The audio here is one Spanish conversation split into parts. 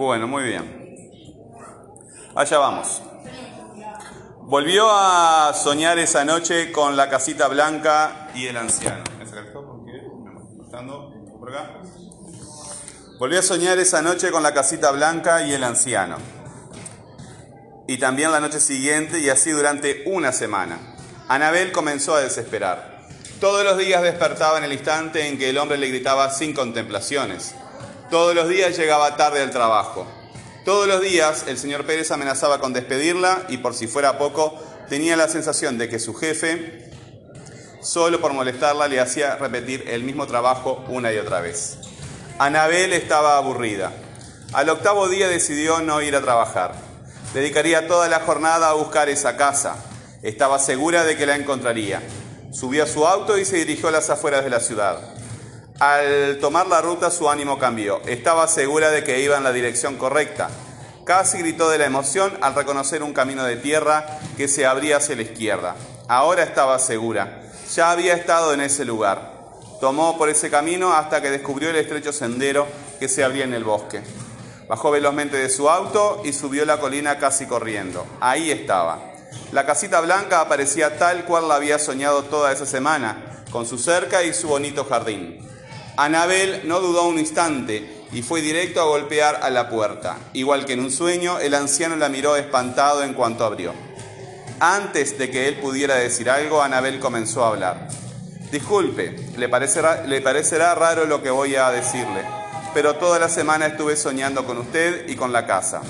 Bueno, muy bien. Allá vamos. Volvió a soñar esa noche con la casita blanca y el anciano. Volvió a soñar esa noche con la casita blanca y el anciano. Y también la noche siguiente y así durante una semana. Anabel comenzó a desesperar. Todos los días despertaba en el instante en que el hombre le gritaba sin contemplaciones. Todos los días llegaba tarde al trabajo. Todos los días el señor Pérez amenazaba con despedirla y por si fuera poco, tenía la sensación de que su jefe, solo por molestarla, le hacía repetir el mismo trabajo una y otra vez. Anabel estaba aburrida. Al octavo día decidió no ir a trabajar. Dedicaría toda la jornada a buscar esa casa. Estaba segura de que la encontraría. Subió a su auto y se dirigió a las afueras de la ciudad. Al tomar la ruta su ánimo cambió. Estaba segura de que iba en la dirección correcta. Casi gritó de la emoción al reconocer un camino de tierra que se abría hacia la izquierda. Ahora estaba segura. Ya había estado en ese lugar. Tomó por ese camino hasta que descubrió el estrecho sendero que se abría en el bosque. Bajó velozmente de su auto y subió la colina casi corriendo. Ahí estaba. La casita blanca aparecía tal cual la había soñado toda esa semana, con su cerca y su bonito jardín. Anabel no dudó un instante y fue directo a golpear a la puerta. Igual que en un sueño, el anciano la miró espantado en cuanto abrió. Antes de que él pudiera decir algo, Anabel comenzó a hablar. Disculpe, le parecerá, le parecerá raro lo que voy a decirle, pero toda la semana estuve soñando con usted y con la casa.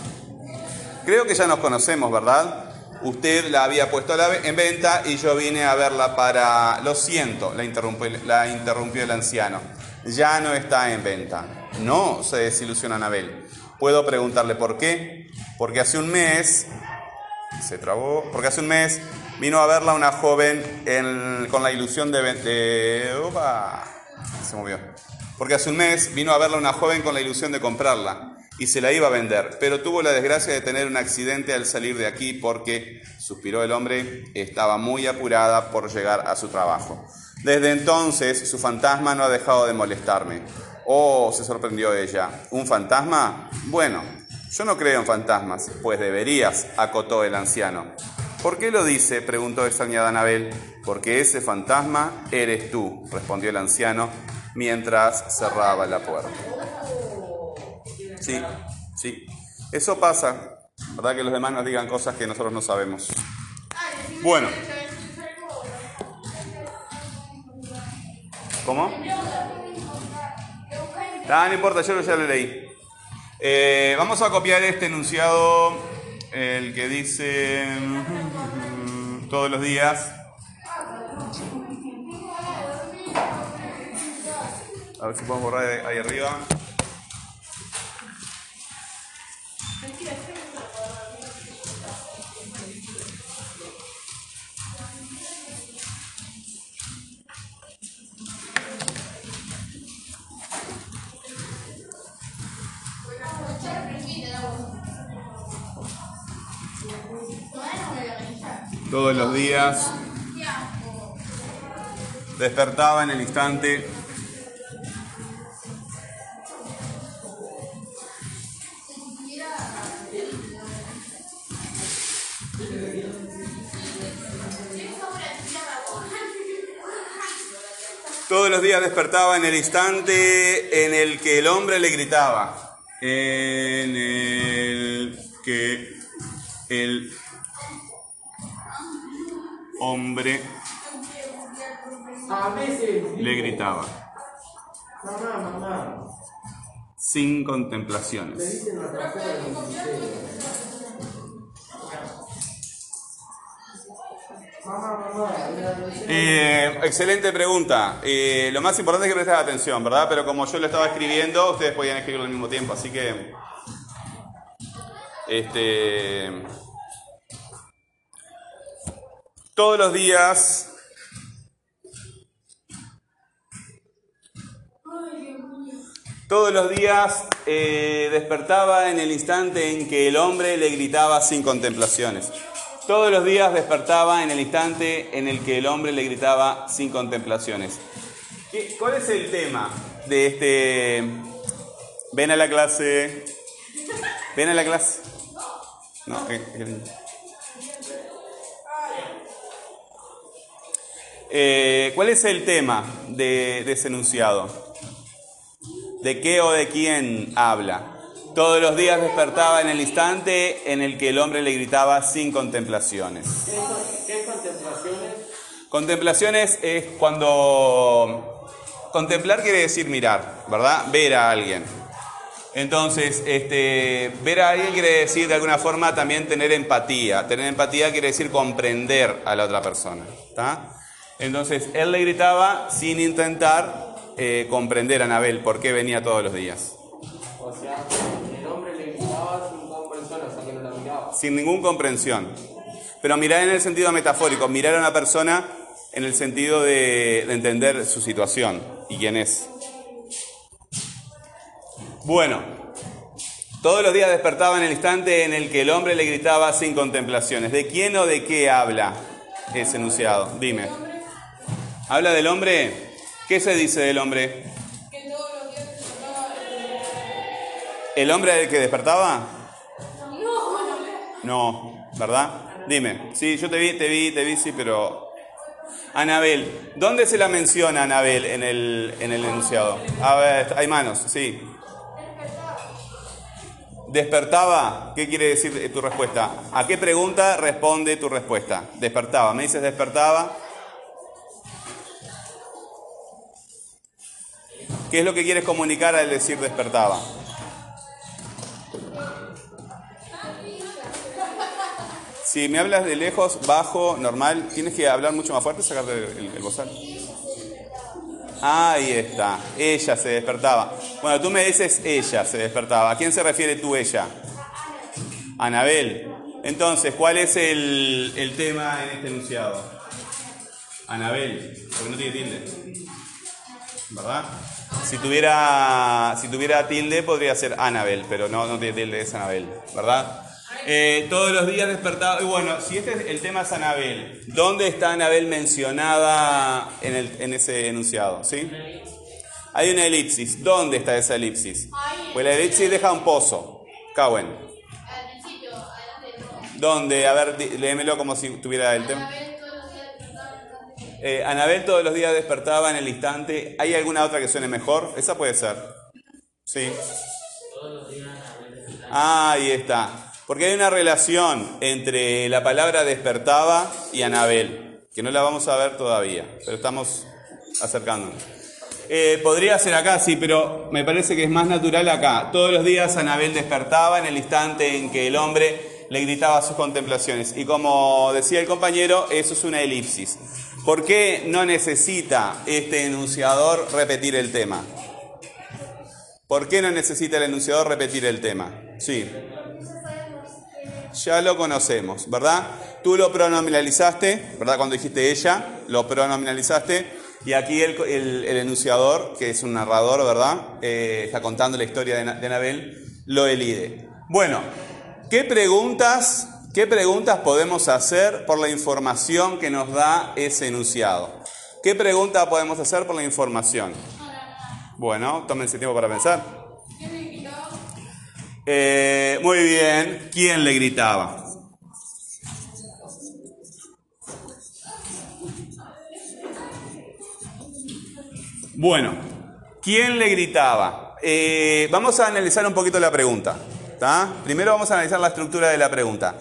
Creo que ya nos conocemos, ¿verdad? Usted la había puesto en venta y yo vine a verla para... Lo siento, la interrumpió, la interrumpió el anciano ya no está en venta. No, se desilusiona Anabel. Puedo preguntarle por qué. Porque hace un mes, se trabó, porque hace un mes vino a verla una joven con la ilusión de... de se movió. Porque hace un mes vino a verla una joven con la ilusión de comprarla y se la iba a vender, pero tuvo la desgracia de tener un accidente al salir de aquí porque, suspiró el hombre, estaba muy apurada por llegar a su trabajo. Desde entonces su fantasma no ha dejado de molestarme. Oh, se sorprendió ella. ¿Un fantasma? Bueno, yo no creo en fantasmas, pues deberías, acotó el anciano. ¿Por qué lo dice? preguntó extrañada Anabel. Porque ese fantasma eres tú, respondió el anciano mientras cerraba la puerta. Sí, sí. Eso pasa. ¿Verdad que los demás nos digan cosas que nosotros no sabemos? Bueno. ¿Cómo? Ah, no importa, yo ya lo leí. Eh, vamos a copiar este enunciado, el que dice todos los días. A ver si podemos borrar ahí arriba. Todos los días. Despertaba en el instante. Todos los días despertaba en el instante en el que el hombre le gritaba. En el que el hombre le gritaba. Sin contemplaciones. Eh, excelente pregunta. Eh, lo más importante es que prestes atención, ¿verdad? Pero como yo lo estaba escribiendo, ustedes podían escribirlo al mismo tiempo, así que... Este... Todos los días Todos los días eh, despertaba en el instante en que el hombre le gritaba sin contemplaciones. Todos los días despertaba en el instante en el que el hombre le gritaba sin contemplaciones. ¿Cuál es el tema de este... Ven a la clase. ¿Ven a la clase? No, eh, eh. Eh, ¿Cuál es el tema de, de ese enunciado? ¿De qué o de quién habla? Todos los días despertaba en el instante en el que el hombre le gritaba sin contemplaciones. ¿Qué contemplaciones? Contemplaciones es cuando... Contemplar quiere decir mirar, ¿verdad? Ver a alguien. Entonces, este, ver a alguien quiere decir de alguna forma también tener empatía. Tener empatía quiere decir comprender a la otra persona. ¿está? Entonces, él le gritaba sin intentar eh, comprender a Anabel por qué venía todos los días. O sea, el hombre le gritaba sin comprensión, o sea que no la miraba. Sin ninguna comprensión. Pero mirar en el sentido metafórico, mirar a una persona en el sentido de, de entender su situación y quién es. Bueno, todos los días despertaba en el instante en el que el hombre le gritaba sin contemplaciones. ¿De quién o de qué habla ese enunciado? Dime. ¿Habla del hombre? ¿Qué se dice del hombre? ¿El hombre que despertaba? No, No, ¿verdad? Dime. Sí, yo te vi, te vi, te vi, sí, pero... Anabel, ¿dónde se la menciona Anabel en el, en el enunciado? A ver, hay manos, sí. Despertaba, ¿qué quiere decir tu respuesta? ¿A qué pregunta responde tu respuesta? Despertaba, me dices despertaba. ¿Qué es lo que quieres comunicar al decir despertaba? Si me hablas de lejos, bajo, normal, tienes que hablar mucho más fuerte, sacarte el, el bozal. Ahí está, ella se despertaba. Bueno, tú me dices ella se despertaba. ¿A quién se refiere tú ella? Anabel. Entonces, ¿cuál es el, el tema en este enunciado? Anabel, porque no tiene tilde. ¿Verdad? Si tuviera, si tuviera tilde podría ser Anabel, pero no, no tiene tilde, es Anabel, ¿verdad? Eh, todos los días despertaba. Y bueno, si este es el tema es Anabel, ¿dónde está Anabel mencionada en, el, en ese enunciado? ¿Sí? Hay una elipsis. ¿Dónde está esa elipsis? Pues la elipsis deja un pozo. Cawen. ¿Dónde? A ver, léemelo como si tuviera el tema. Eh, Anabel todos los días despertaba en el instante. ¿Hay alguna otra que suene mejor? Esa puede ser. Sí. Ah, ahí está. Porque hay una relación entre la palabra despertaba y Anabel, que no la vamos a ver todavía, pero estamos acercándonos. Eh, podría ser acá, sí, pero me parece que es más natural acá. Todos los días Anabel despertaba en el instante en que el hombre le gritaba sus contemplaciones. Y como decía el compañero, eso es una elipsis. ¿Por qué no necesita este enunciador repetir el tema? ¿Por qué no necesita el enunciador repetir el tema? Sí. Ya lo conocemos, ¿verdad? Tú lo pronominalizaste, ¿verdad? Cuando dijiste ella, lo pronominalizaste. Y aquí el, el- enunciador, que es un narrador, ¿verdad? Eh, está contando la historia de, de Anabel, lo elide. Bueno, ¿qué preguntas, ¿qué preguntas podemos hacer por la información que nos da ese enunciado? ¿Qué pregunta podemos hacer por la información? Bueno, tómense tiempo para pensar. ¿Quién? Eh, muy bien, ¿quién le gritaba? Bueno, ¿quién le gritaba? Eh, vamos a analizar un poquito la pregunta. Primero vamos a analizar la estructura de la pregunta.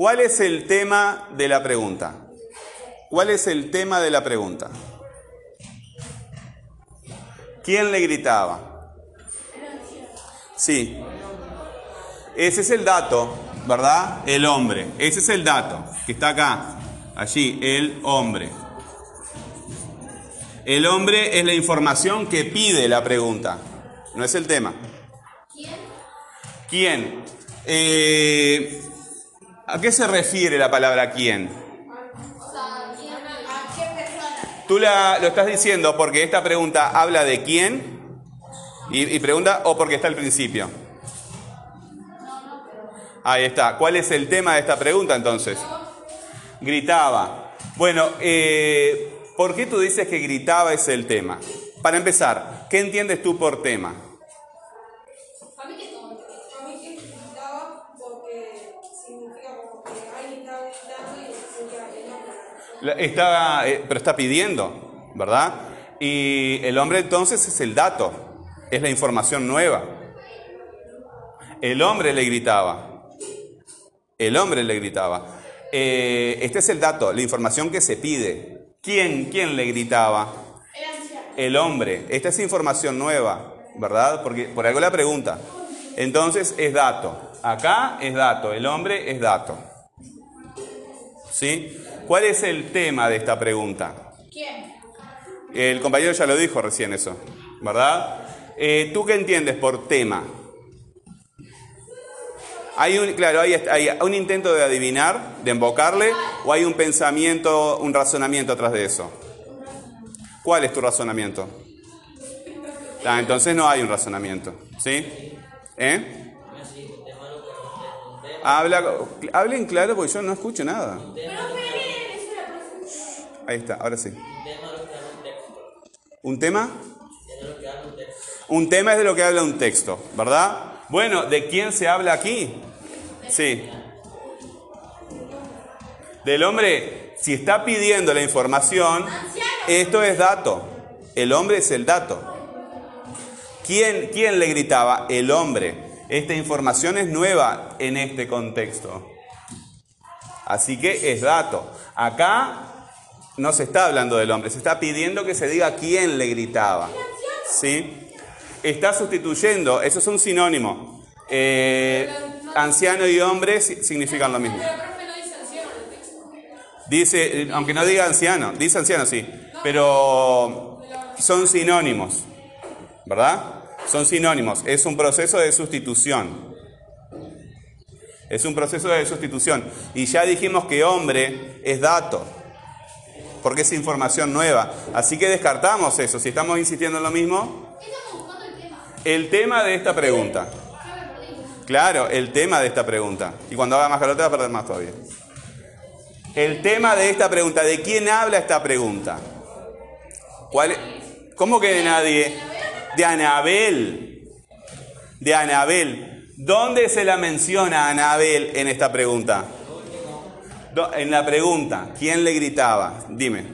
¿Cuál es el tema de la pregunta? ¿Cuál es el tema de la pregunta? ¿Quién le gritaba? Sí, ese es el dato, ¿verdad? El hombre. Ese es el dato que está acá. Allí, el hombre. El hombre es la información que pide la pregunta. No es el tema. ¿Quién? ¿Quién? Eh, ¿A qué se refiere la palabra quién? Tú la- lo estás diciendo porque esta pregunta habla de quién y, pregunta o porque está al principio. Ahí está. ¿Cuál es el tema de esta pregunta entonces? Gritaba. Bueno, eh, ¿por qué tú dices que gritaba es el tema? Para empezar, ¿qué entiendes tú por tema? A mí que gritaba porque Está, eh, pero está pidiendo, ¿verdad? Y el hombre entonces es el dato, es la información nueva. El hombre le gritaba. El hombre le gritaba. Eh, este es el dato, la información que se pide. ¿Quién, quién le gritaba? El hombre. Esta es información nueva, ¿verdad? Porque por algo la pregunta. Entonces es dato. Acá es dato. El hombre es dato. ¿Sí? ¿Cuál es el tema de esta pregunta? ¿Quién? El compañero ya lo dijo recién eso, ¿verdad? Eh, ¿Tú qué entiendes por tema? Hay un, claro, hay, hay un intento de adivinar, de invocarle, o hay un pensamiento, un razonamiento atrás de eso. ¿Cuál es tu razonamiento? Ah, entonces no hay un razonamiento, ¿sí? ¿Eh? Habla, hablen claro porque yo no escucho nada. Ahí está, ahora sí. ¿Un tema? Un tema es de lo que habla un texto, ¿verdad? Bueno, ¿de quién se habla aquí? Sí. Del hombre, si está pidiendo la información, esto es dato. El hombre es el dato. ¿Quién, quién le gritaba? El hombre. Esta información es nueva en este contexto. Así que es dato. Acá no se está hablando del hombre, se está pidiendo que se diga quién le gritaba. ¿Sí? Está sustituyendo, eso es un sinónimo. Eh, anciano y hombre si- significan lo mismo. Dice aunque no diga anciano, dice anciano sí, pero son sinónimos, ¿verdad? Son sinónimos, es un proceso de sustitución. Es un proceso de sustitución. Y ya dijimos que hombre es dato, porque es información nueva. Así que descartamos eso. Si estamos insistiendo en lo mismo, el tema. de esta pregunta. Claro, el tema de esta pregunta. Y cuando haga más calor te va a perder más todavía. El tema de esta pregunta, ¿de quién habla esta pregunta? ¿Cuál? ¿Cómo que de nadie? De Anabel. De Anabel. ¿Dónde se la menciona Anabel en esta pregunta? En la pregunta, ¿quién le gritaba? Dime.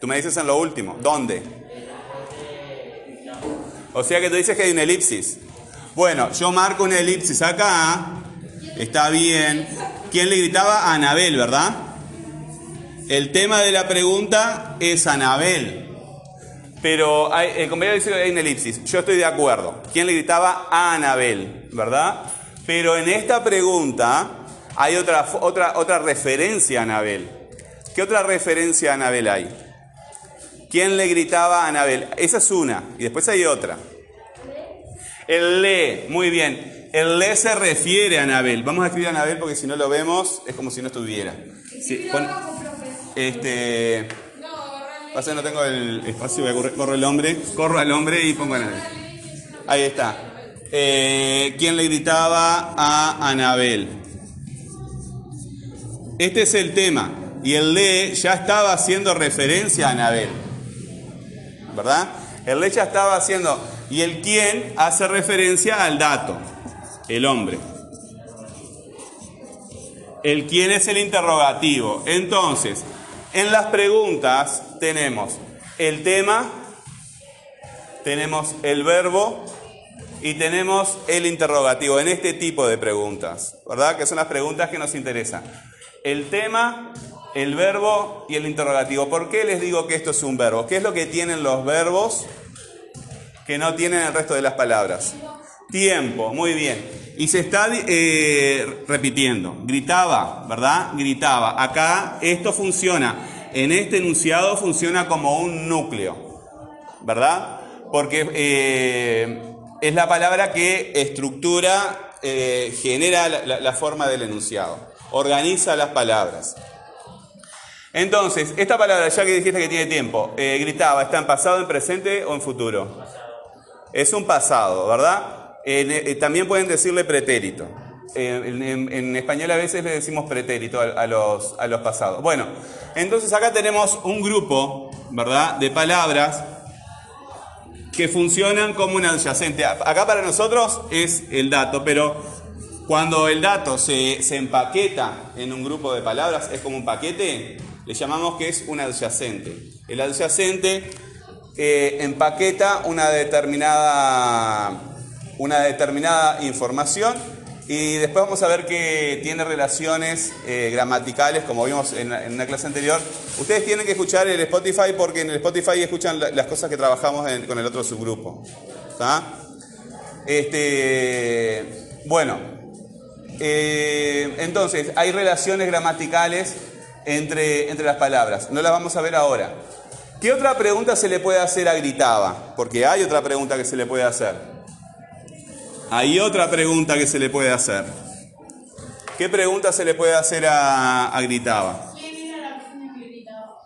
Tú me dices en lo último. ¿Dónde? O sea que tú dices que hay una elipsis. Bueno, yo marco una elipsis acá. Está bien. ¿Quién le gritaba? Anabel, ¿verdad? El tema de la pregunta es Anabel. Pero hay, el compañero dice que hay una elipsis. Yo estoy de acuerdo. ¿Quién le gritaba? A Anabel, ¿verdad? Pero en esta pregunta hay otra, otra, otra referencia a Anabel. ¿Qué otra referencia a Anabel hay? ¿Quién le gritaba a Anabel? Esa es una. Y después hay otra. El le, muy bien. El le se refiere a Anabel. Vamos a escribir a Anabel porque si no lo vemos es como si no estuviera. Sí, pon- este. No tengo el espacio, voy a corro el hombre, corro al hombre y pongo a Anabel. Ahí está. Eh, ¿Quién le gritaba a Anabel? Este es el tema. Y el le ya estaba haciendo referencia a Anabel. ¿Verdad? El le ya estaba haciendo. Y el quién hace referencia al dato. El hombre. El quién es el interrogativo. Entonces, en las preguntas tenemos el tema, tenemos el verbo y tenemos el interrogativo en este tipo de preguntas, ¿verdad? Que son las preguntas que nos interesan. El tema, el verbo y el interrogativo. ¿Por qué les digo que esto es un verbo? ¿Qué es lo que tienen los verbos que no tienen el resto de las palabras? Tiempo, muy bien. Y se está eh, repitiendo. Gritaba, ¿verdad? Gritaba. Acá esto funciona. En este enunciado funciona como un núcleo, ¿verdad? Porque eh, es la palabra que estructura, eh, genera la, forma del enunciado. Organiza las palabras. Entonces, esta palabra, ya que dijiste que tiene tiempo, eh, gritaba, ¿está en pasado, en presente o en futuro? Es un pasado, ¿verdad? También pueden decirle pretérito. Eh, en, español a veces le decimos pretérito a, a los, a los pasados. Bueno, entonces acá tenemos un grupo, ¿verdad?, de palabras que funcionan como un adyacente. Acá para nosotros es el dato, pero cuando el dato se, se empaqueta en un grupo de palabras, es como un paquete, le llamamos que es un adyacente. El adyacente eh, empaqueta una determinada, una determinada información y después vamos a ver que tiene relaciones eh, gramaticales, como vimos en, una clase anterior. Ustedes tienen que escuchar el Spotify porque en el Spotify escuchan la, las cosas que trabajamos con el otro subgrupo. ¿Está? Este, bueno, eh, entonces hay relaciones gramaticales entre, entre las palabras. No las vamos a ver ahora. ¿Qué otra pregunta se le puede hacer a gritaba? Porque hay otra pregunta que se le puede hacer. Hay otra pregunta que se le puede hacer. ¿Qué pregunta se le puede hacer a, a gritaba? ¿Quién era la persona que gritaba?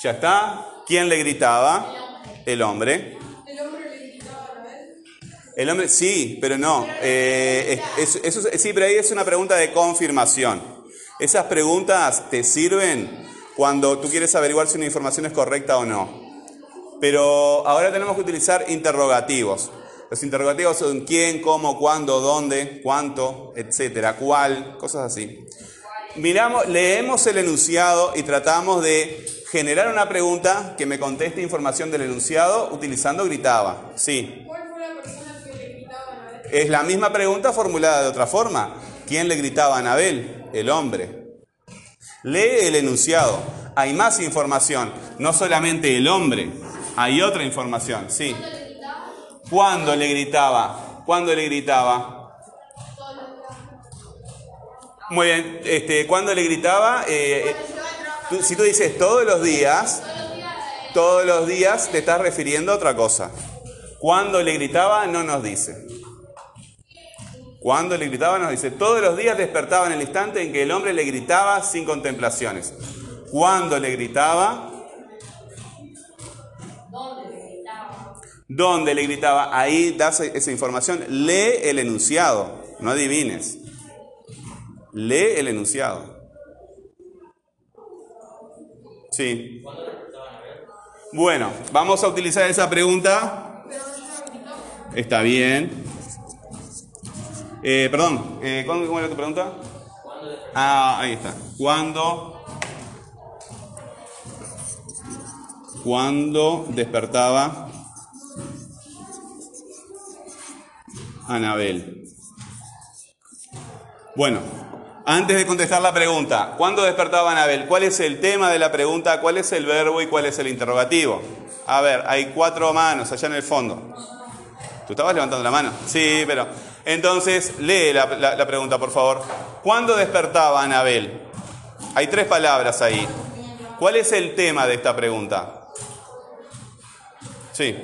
¿Ya está? ¿Quién le gritaba? El hombre. ¿El hombre le gritaba a? El hombre, sí, pero no. Eh, es- es- eso, sí, pero ahí es una pregunta de confirmación. Esas preguntas te sirven cuando tú quieres averiguar si una información es correcta o no. Pero ahora tenemos que utilizar interrogativos. Los interrogativos son quién, cómo, cuándo, dónde, cuánto, etcétera, cuál, cosas así. Miramos, leemos el enunciado y tratamos de generar una pregunta que me conteste información del enunciado utilizando gritaba. Sí. ¿Cuál fue la persona que le gritaba a Anabel? Es la misma pregunta formulada de otra forma. ¿Quién le gritaba a Anabel? El hombre. Lee el enunciado. Hay más información. No solamente el hombre. Hay otra información. Sí. ¿Cuándo le gritaba? ¿Cuándo le gritaba? Muy bien. Este, ¿Cuándo le gritaba? Eh, si tú dices todos los días, todos los días te estás refiriendo a otra cosa. ¿Cuándo le gritaba? No nos dice. Cuando le gritaba nos dice, todos los días despertaba en el instante en que el hombre le gritaba sin contemplaciones. Cuando le gritaba, ¿dónde le gritaba? Ahí das esa información. Lee el enunciado, no adivines. Lee el enunciado. Sí. Bueno, vamos a utilizar esa pregunta. Está bien. Eh, perdón, eh, ¿cómo, cómo era tu pregunta? Ah, ahí está. ¿Cuándo? ¿Cuándo despertaba Anabel? Bueno, antes de contestar la pregunta, ¿cuándo despertaba Anabel? ¿Cuál es el tema de la pregunta? ¿Cuál es el verbo y cuál es el interrogativo? A ver, hay cuatro manos allá en el fondo. ¿Tú estabas levantando la mano? Sí, pero... Entonces, lee la, la- pregunta, por favor. ¿Cuándo despertaba Anabel? Hay tres palabras ahí. ¿Cuál es el tema de esta pregunta? Sí.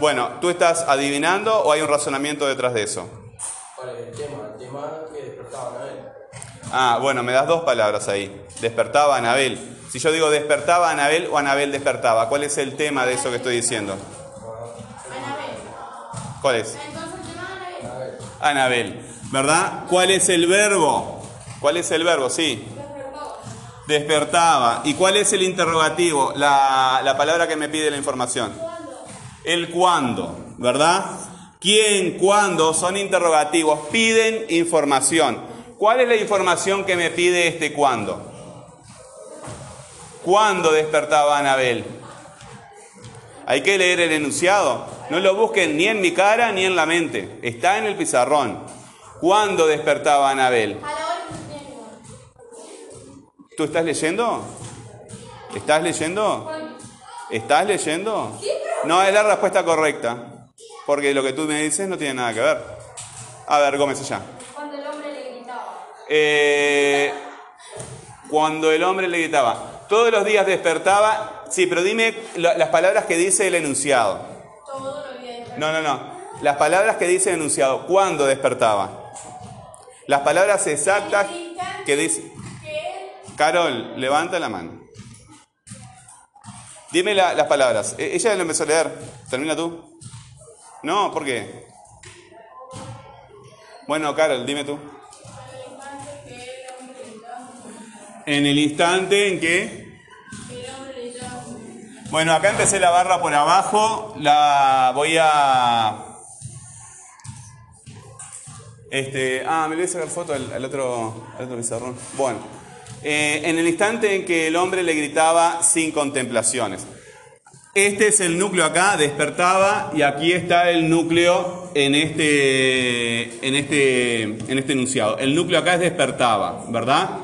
Bueno, ¿tú estás adivinando o hay un razonamiento detrás de eso? ¿Cuál es el tema? El tema es que despertaba Anabel. Ah, bueno, me das dos palabras ahí. Despertaba Anabel. Si yo digo despertaba Anabel o Anabel despertaba, ¿cuál es el tema de eso que estoy diciendo? ¿Cuál es? Anabel. Anabel, ¿verdad? ¿Cuál es el verbo? ¿Cuál es el verbo? Sí. Despertaba. ¿Y cuál es el interrogativo? La, la palabra que me pide la información. El cuándo, ¿verdad? ¿Quién, cuándo? Son interrogativos. Piden información. ¿Cuál es la información que me pide este cuándo? ¿Cuándo despertaba Anabel? Hay que leer el enunciado. No lo busquen ni en mi cara ni en la mente. Está en el pizarrón. ¿Cuándo despertaba Anabel? ¿Tú estás leyendo? ¿Estás leyendo? ¿Estás leyendo? No, es la respuesta correcta. Porque lo que tú me dices no tiene nada que ver. A ver, Gómez allá. Cuando el hombre le gritaba. Eh, cuando el hombre le gritaba, todos los días despertaba. Sí, pero dime la- las palabras que dice el enunciado. Todos los días. No, no, no. Las palabras que dice el enunciado. ¿Cuándo despertaba? Las palabras exactas que dice. Carol, levanta la mano. Dime la- las palabras. E- ella lo empezó a leer. ¿Termina tú? No, ¿por qué? Bueno, Carol, dime tú. En el instante en que... Bueno, acá empecé la barra por abajo, la voy a... Este, ah, me voy a sacar foto al, al otro, al otro pizarrón. Bueno, eh, en el instante en que el hombre le gritaba sin contemplaciones. Este es el núcleo acá, despertaba, y aquí está el núcleo en este, en este, en este enunciado. El núcleo acá es despertaba, ¿verdad?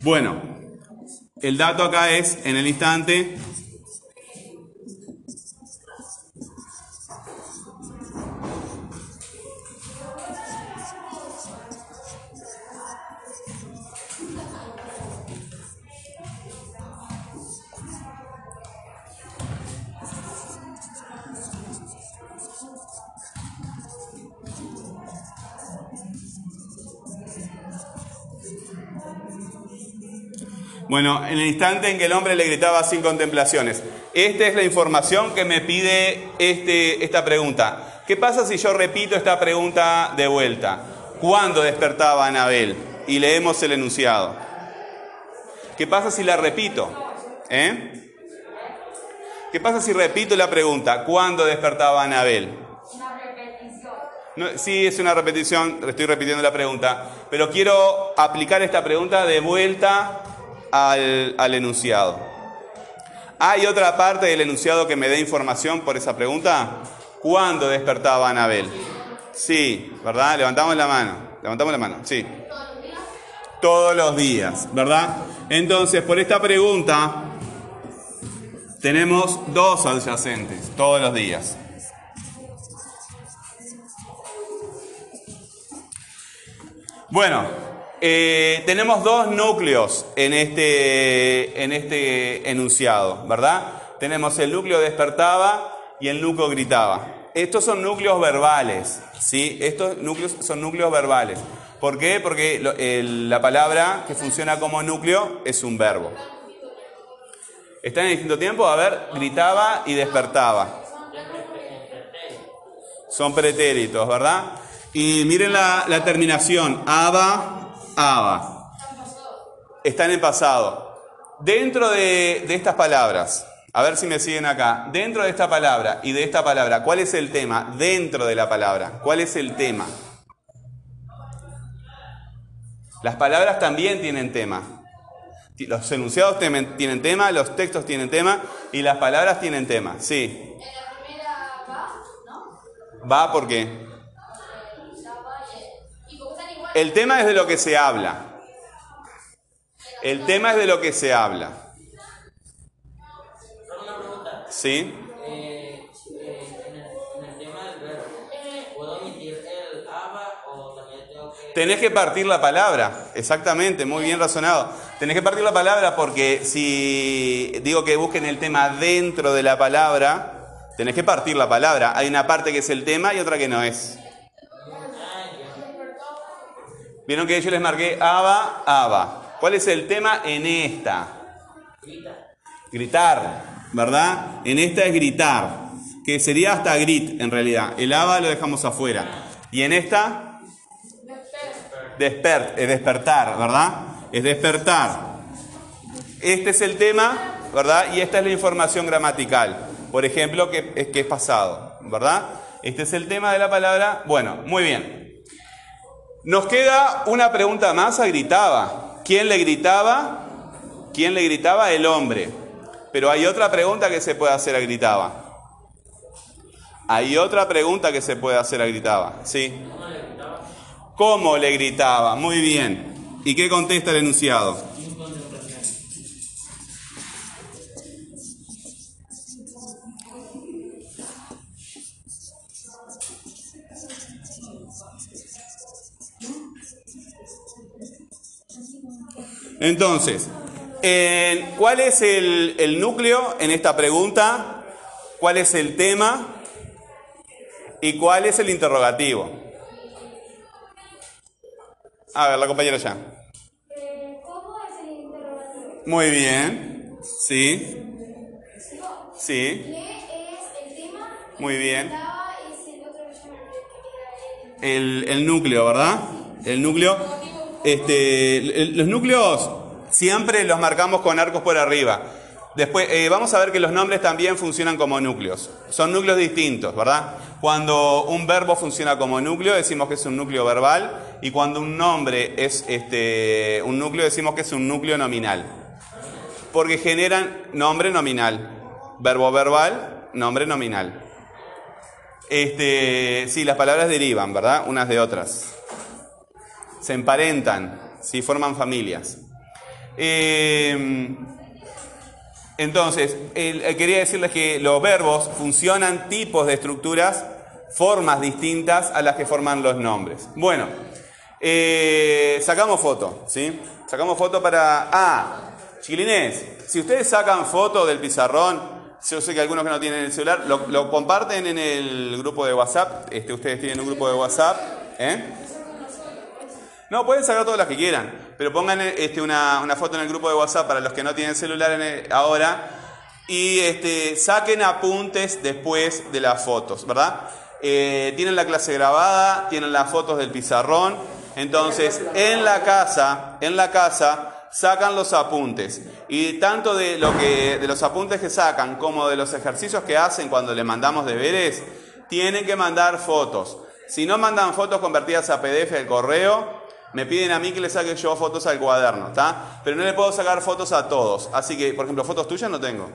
Bueno, el dato acá es en el instante Bueno, en el instante en que el hombre le gritaba sin contemplaciones. Esta es la información que me pide este, esta pregunta. ¿Qué pasa si yo repito esta pregunta de vuelta? ¿Cuándo despertaba Anabel? Y leemos el enunciado. ¿Qué pasa si la repito? ¿Eh? ¿Qué pasa si repito la pregunta? ¿Cuándo despertaba Anabel? Una repetición. No, sí, es una repetición, estoy repitiendo la pregunta, pero quiero aplicar esta pregunta de vuelta al, al enunciado. ¿Hay otra parte del enunciado que me dé información por esa pregunta? ¿Cuándo despertaba Anabel? Sí, ¿verdad? Levantamos la mano. Levantamos la mano, sí. Todos los días, ¿verdad? Entonces, por esta pregunta tenemos dos adyacentes, todos los días. Bueno, eh, tenemos dos núcleos en este, en este enunciado, ¿verdad? Tenemos el núcleo despertaba y el núcleo gritaba. Estos son núcleos verbales, ¿sí? Estos núcleos son núcleos verbales. ¿Por qué? Porque la palabra que funciona como núcleo es un verbo. ¿Está en distinto tiempo? A ver, gritaba y despertaba. Son pretéritos, ¿verdad? Y miren la, la terminación, aba, aba. Están en pasado. Dentro de, de estas palabras, a ver si me siguen acá, dentro de esta palabra y de esta palabra, ¿cuál es el tema? Dentro de la palabra, ¿cuál es el tema? Las palabras también tienen tema. Los enunciados tienen tema, los textos tienen tema y las palabras tienen tema. Sí. En la primera va, ¿no? Va porque La el tema es de lo que se habla. El tema es de lo que se habla. ¿Sí? Tenés que partir la palabra, exactamente, muy bien razonado. Tenés que partir la palabra porque si digo que busquen el tema dentro de la palabra, tenés que partir la palabra. Hay una parte que es el tema y otra que no es. Vieron que yo les marqué aba, aba. ¿Cuál es el tema en esta? Gritar, ¿verdad? En esta es gritar, que sería hasta grit en realidad. El aba lo dejamos afuera. Y en esta, despert, es despertar, ¿verdad? Es despertar. Este es el tema, ¿verdad? Y esta es la información gramatical. Por ejemplo, que es, que es pasado, ¿verdad? Este es el tema de la palabra. Bueno, muy bien. Nos queda una pregunta más a gritaba. ¿Quién le gritaba? ¿Quién le gritaba? El hombre. Pero hay otra pregunta que se puede hacer a gritaba. Hay otra pregunta que se puede hacer a gritaba. ¿Sí? ¿Cómo le gritaba? Muy bien. ¿Y qué contesta el enunciado? Entonces, ¿cuál es el, el núcleo en esta pregunta? ¿Cuál es el tema? ¿Y cuál es el interrogativo? A ver, la compañera ya. ¿Cómo es el interrogativo? Muy bien. Sí. Sí. ¿Qué es el tema? Muy bien. El, el núcleo, ¿verdad? El núcleo. Este, los núcleos siempre los marcamos con arcos por arriba. Después, eh, vamos a ver que los nombres también funcionan como núcleos. Son núcleos distintos, ¿verdad? Cuando un verbo funciona como núcleo, decimos que es un núcleo verbal. Y cuando un nombre es este, un núcleo, decimos que es un núcleo nominal. Porque generan nombre nominal. Verbo verbal, nombre nominal. Este, sí, las palabras derivan, ¿verdad? Unas de otras. Se emparentan, sí, forman familias. Eh, entonces, eh, quería decirles que los verbos funcionan tipos de estructuras, formas distintas a las que forman los nombres. Bueno, eh, sacamos foto, ¿sí? Sacamos foto para... Ah, chiquilines, si ustedes sacan foto del pizarrón, yo sé que algunos que no tienen el celular, lo, lo comparten en el grupo de WhatsApp, este, ustedes tienen un grupo de WhatsApp, ¿eh? No, pueden sacar todas las que quieran, pero pongan este, una, foto en el grupo de WhatsApp para los que no tienen celular ahora y este, saquen apuntes después de las fotos, ¿verdad? Eh, tienen la clase grabada, tienen las fotos del pizarrón, entonces en la casa, en la casa sacan los apuntes y tanto de lo que de los apuntes que sacan como de los ejercicios que hacen cuando le mandamos deberes, tienen que mandar fotos. Si no mandan fotos convertidas a PDF al correo, me piden a mí que le saque yo fotos al cuaderno, ¿está? Pero no le puedo sacar fotos a todos. Así que, por ejemplo, fotos tuyas no tengo,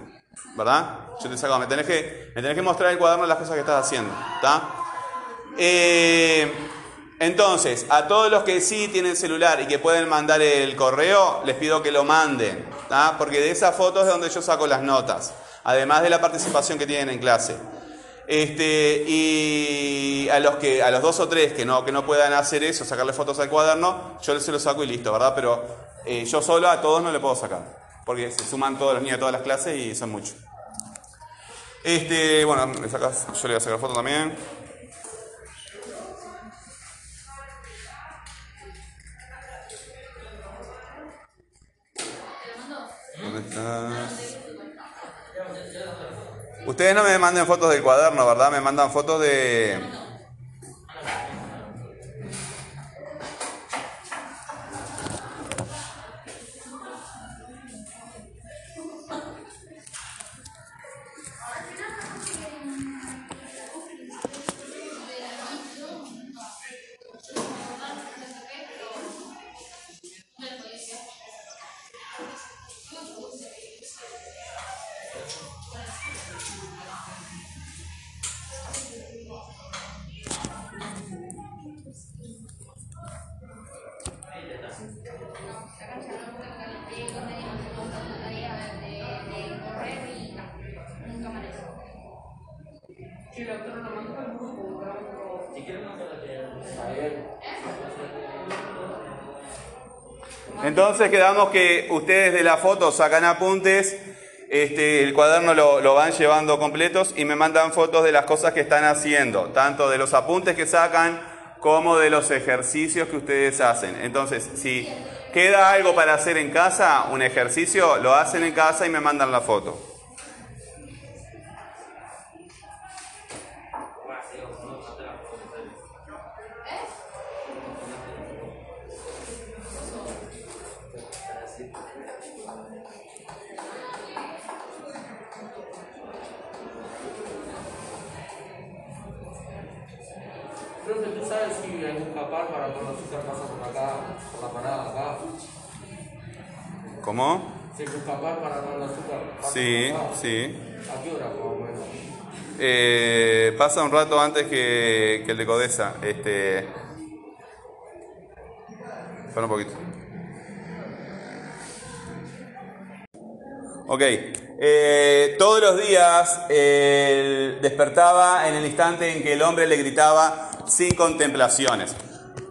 ¿verdad? Yo te saco, me tenés que, me tenés que mostrar el cuaderno las cosas que estás haciendo, ¿está? Eh, entonces, a todos los que sí tienen celular y que pueden mandar el correo, les pido que lo manden, ¿tá? porque de esas fotos es donde yo saco las notas, además de la participación que tienen en clase. Este, y a los que a los dos o tres que no, que no puedan hacer eso, sacarle fotos al cuaderno, yo se lo saco y listo, ¿verdad? Pero eh, yo solo a todos no le puedo sacar, porque se suman todos los niños de todas las clases y son muchos. Este, bueno, yo le voy a sacar foto también. ¿Dónde estás? Ustedes no me manden fotos del cuaderno, ¿verdad? Me mandan fotos de... Entonces quedamos que ustedes de la foto sacan apuntes, este, el cuaderno lo, lo van llevando completos y me mandan fotos de las cosas que están haciendo, tanto de los apuntes que sacan como de los ejercicios que ustedes hacen. Entonces, si queda algo para hacer en casa, un ejercicio, lo hacen en casa y me mandan la foto. ¿Cómo? Capar para el azúcar Sí, sí. ¿A qué hora más o menos? Eh, pasa un rato antes que, que el de Codesa. Este. Espera un poquito. Ok. Eh, todos los días despertaba en el instante en que el hombre le gritaba sin contemplaciones.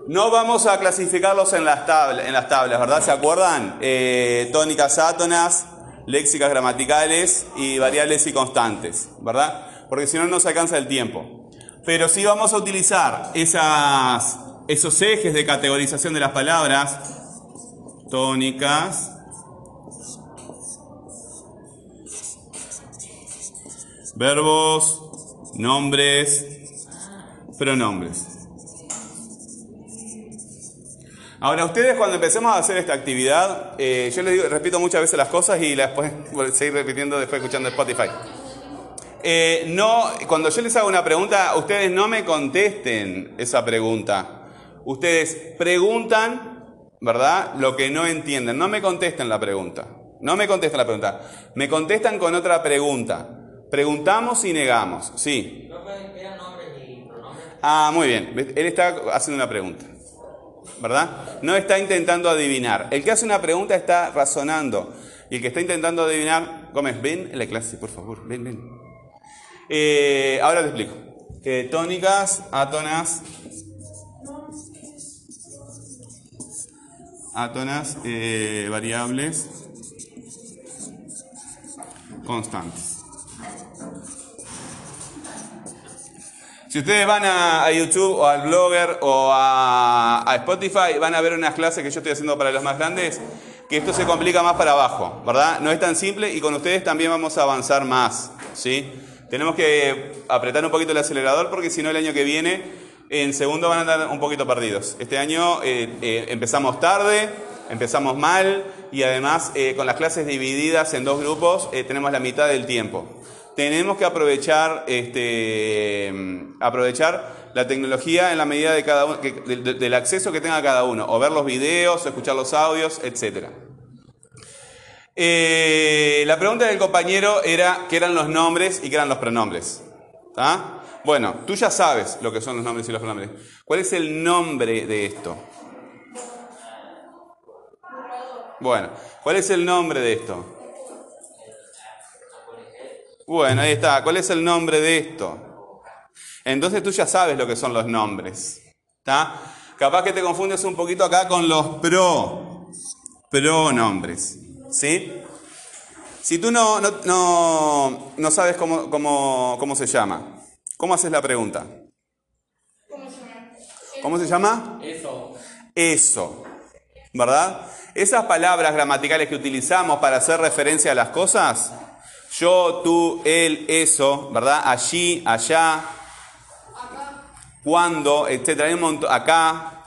No vamos a clasificarlos en las, tabla- en las tablas, ¿verdad? ¿Se acuerdan? Eh, tónicas átonas, léxicas gramaticales y variables y constantes, ¿verdad? Porque si no, no se alcanza el tiempo. Pero sí vamos a utilizar esos ejes de categorización de las palabras, tónicas, verbos, nombres, pronombres. Ahora, ustedes cuando empecemos a hacer esta actividad, eh, yo les digo, repito muchas veces las cosas y las pueden seguir repitiendo después escuchando Spotify. Eh, no, cuando yo les hago una pregunta, ustedes no me contesten esa pregunta. Ustedes preguntan, ¿verdad? Lo que no entienden. No me contesten la pregunta. No me contesten la pregunta. Me contestan con otra pregunta. Preguntamos y negamos. Sí. Ah, muy bien. Él está haciendo una pregunta. ¿Verdad? No está intentando adivinar. El que hace una pregunta está razonando. Y el que está intentando adivinar, Gómez, ven en la clase, por favor. Ven, ven. Eh, ahora te explico. Eh, tónicas, átonas. Átonas, eh, variables, constantes. Si ustedes van a, YouTube o al Blogger o a, Spotify, van a ver unas clases que yo estoy haciendo para los más grandes, que esto se complica más para abajo, ¿verdad? No es tan simple y con ustedes también vamos a avanzar más, ¿sí? Tenemos que apretar un poquito el acelerador porque si no el año que viene en segundo van a andar un poquito perdidos. Este año eh, eh, empezamos tarde, empezamos mal y además eh, con las clases divididas en dos grupos tenemos la mitad del tiempo. Tenemos que aprovechar, este, aprovechar la tecnología en la medida del acceso que tenga cada uno, o ver los videos, o escuchar los audios, etcétera. Eh, la pregunta del compañero era qué eran los nombres y qué eran los pronombres. ¿Ah? Bueno, tú ya sabes lo que son los nombres y los pronombres. ¿Cuál es el nombre de esto? Bueno, ¿cuál es el nombre de esto? Bueno, ahí está. ¿Cuál es el nombre de esto? Entonces tú ya sabes lo que son los nombres. ¿Está? Capaz que te confundes un poquito acá con los pro, pronombres. ¿Sí? Si tú no, no, no, no sabes cómo, cómo, cómo se llama, ¿cómo haces la pregunta? ¿Cómo se llama? ¿Cómo se llama? Eso. Eso. ¿Verdad? Esas palabras gramaticales que utilizamos para hacer referencia a las cosas, yo, tú, él, eso, ¿verdad? Allí, allá, cuando, etcétera, hay un montón, acá,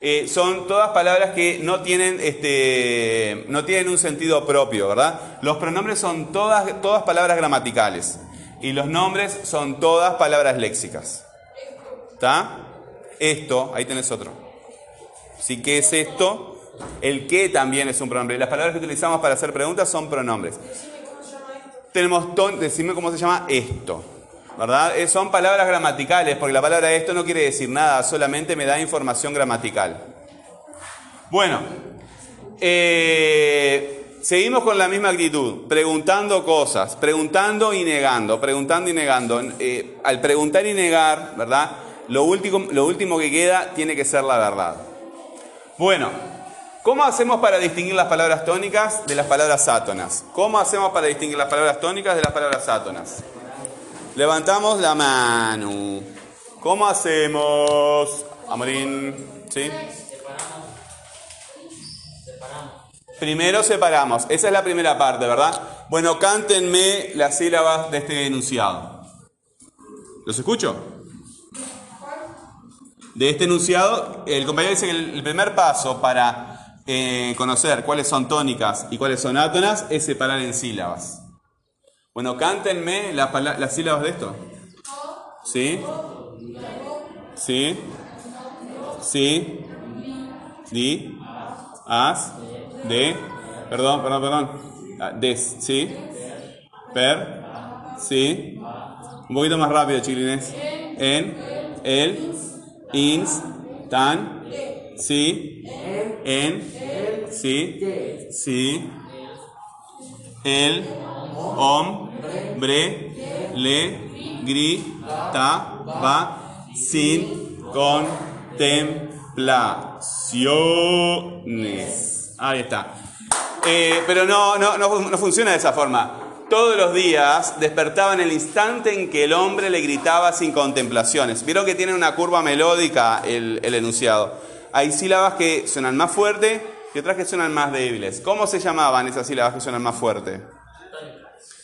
eh, son todas palabras que no tienen, este, no tienen un sentido propio, ¿verdad? Los pronombres son todas, todas palabras gramaticales y los nombres son todas palabras léxicas. ¿Está? Esto, ahí tenés otro. Sí, ¿qué es esto? El qué también es un pronombre. Las palabras que utilizamos para hacer preguntas son pronombres. Tenemos ton, decime cómo se llama esto. ¿Verdad? Son palabras gramaticales, porque la palabra esto no quiere decir nada, solamente me da información gramatical. Bueno, eh, seguimos con la misma actitud, preguntando cosas, preguntando y negando, preguntando y negando. Eh, al preguntar y negar, ¿verdad? Lo último, lo último que queda tiene que ser la verdad. Bueno, ¿cómo hacemos para distinguir las palabras tónicas de las palabras átonas? ¿Cómo hacemos para distinguir las palabras tónicas de las palabras átonas? Levantamos la mano. ¿Cómo hacemos? Amorín, ¿sí? Primero separamos. Esa es la primera parte, ¿verdad? Bueno, cántenme las sílabas de este enunciado. ¿Los escucho? De este enunciado, el compañero dice que el primer paso para eh, conocer cuáles son tónicas y cuáles son átonas es separar en sílabas. Bueno, cántenme las, las sílabas de esto. ¿Sí? ¿Sí? ¿Sí? ¿Di? ¿As? ¿De? Perdón, perdón, perdón. Ah, Des, ¿sí? ¿Per? ¿Sí? Un poquito más rápido, chiquilines. En, el, ins, tan, sí, en, sí, sí, el, hombre, le, grita, va, sin contemplaciones. Ahí está. Eh, pero no, no, no, no funciona de esa forma. Todos los días despertaba en el instante en que el hombre le gritaba sin contemplaciones. Vieron que tiene una curva melódica el, el enunciado. Hay sílabas que suenan más fuerte y otras que suenan más débiles. ¿Cómo se llamaban esas sílabas que suenan más fuerte?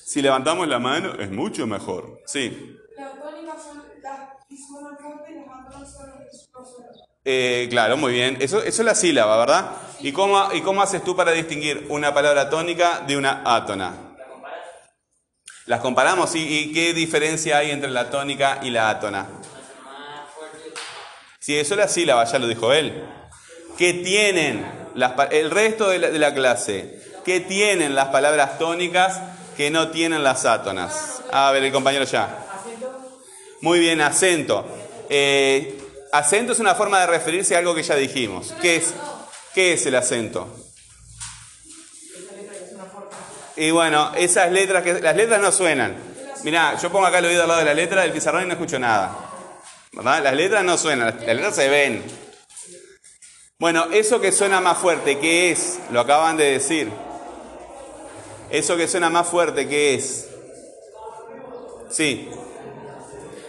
Si levantamos la mano es mucho mejor. Sí. Eh, claro, muy bien. Eso, eso es la sílaba, ¿verdad? ¿Y cómo, ¿Y cómo haces tú para distinguir una palabra tónica de una átona? Las comparamos, ¿y, y qué diferencia hay entre la tónica y la átona? Si es la sílaba, ya lo dijo él. ¿Qué tienen las, el resto de la, de la clase? ¿Qué tienen las palabras tónicas que no tienen las átonas? A ver, el compañero ya. Muy bien, acento. Eh, acento es una forma de referirse a algo que ya dijimos. ¿Qué es, qué es el acento? Y bueno, esas letras que las letras no suenan. Mirá, yo pongo acá el oído al lado de la letra del pizarrón y no escucho nada. Las letras no suenan, las las letras se ven. Bueno, eso que suena más fuerte, ¿qué es? Lo acaban de decir. Eso que suena más fuerte, ¿qué es? Sí.